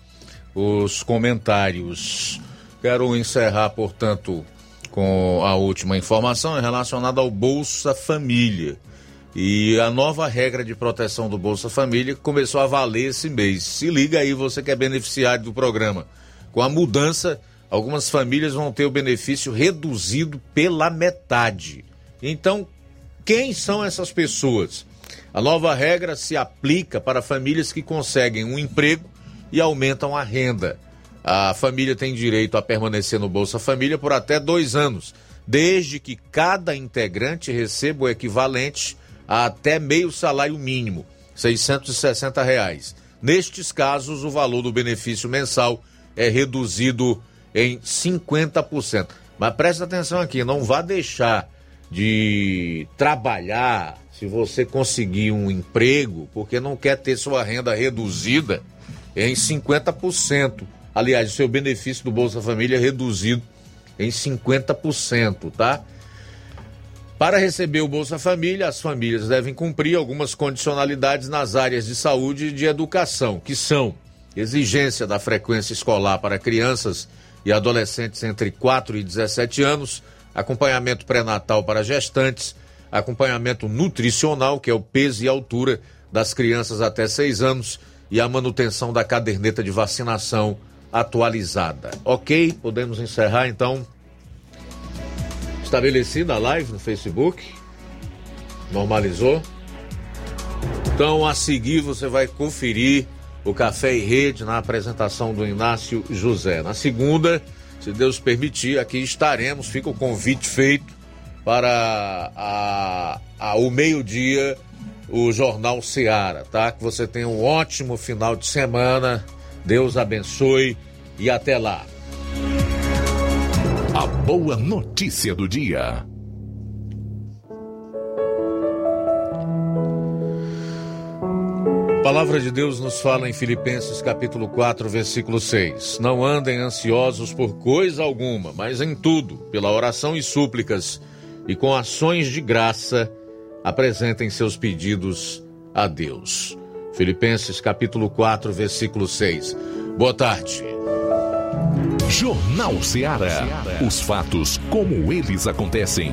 Speaker 2: os comentários. Quero encerrar, portanto, com a última informação relacionada ao Bolsa Família. E a nova regra de proteção do Bolsa Família começou a valer esse mês. Se liga aí, você que é beneficiário do programa. Com a mudança, algumas famílias vão ter o benefício reduzido pela metade. Então, quem são essas pessoas? A nova regra se aplica para famílias que conseguem um emprego e aumentam a renda. A família tem direito a permanecer no Bolsa Família por até dois anos, desde que cada integrante receba o equivalente a até meio salário mínimo, 660 reais. Nestes casos, o valor do benefício mensal é reduzido em 50%. Mas preste atenção aqui, não vá deixar de trabalhar se você conseguir um emprego, porque não quer ter sua renda reduzida em 50%. Aliás, o seu benefício do Bolsa Família é reduzido em 50%, tá? Para receber o Bolsa Família, as famílias devem cumprir algumas condicionalidades nas áreas de saúde e de educação, que são exigência da frequência escolar para crianças e adolescentes entre 4 e 17 anos, acompanhamento pré-natal para gestantes, acompanhamento nutricional, que é o peso e altura das crianças até 6 anos, e a manutenção da caderneta de vacinação atualizada. Ok? Podemos encerrar então. Estabelecida a live no Facebook. Normalizou. Então, a seguir, você vai conferir o Café e Rede na apresentação do Inácio José. Na segunda, se Deus permitir, aqui estaremos. Fica o convite feito para a, a, o meio-dia o Jornal Seara, tá? Que você tenha um ótimo final de semana. Deus abençoe e até lá.
Speaker 1: A boa notícia do dia.
Speaker 2: A palavra de Deus nos fala em Filipenses capítulo 4, versículo 6. Não andem ansiosos por coisa alguma, mas em tudo, pela oração e súplicas e com ações de graça, apresentem seus pedidos a Deus. Filipenses capítulo 4, versículo 6. Boa tarde.
Speaker 1: Jornal Ceará. Os fatos como eles acontecem.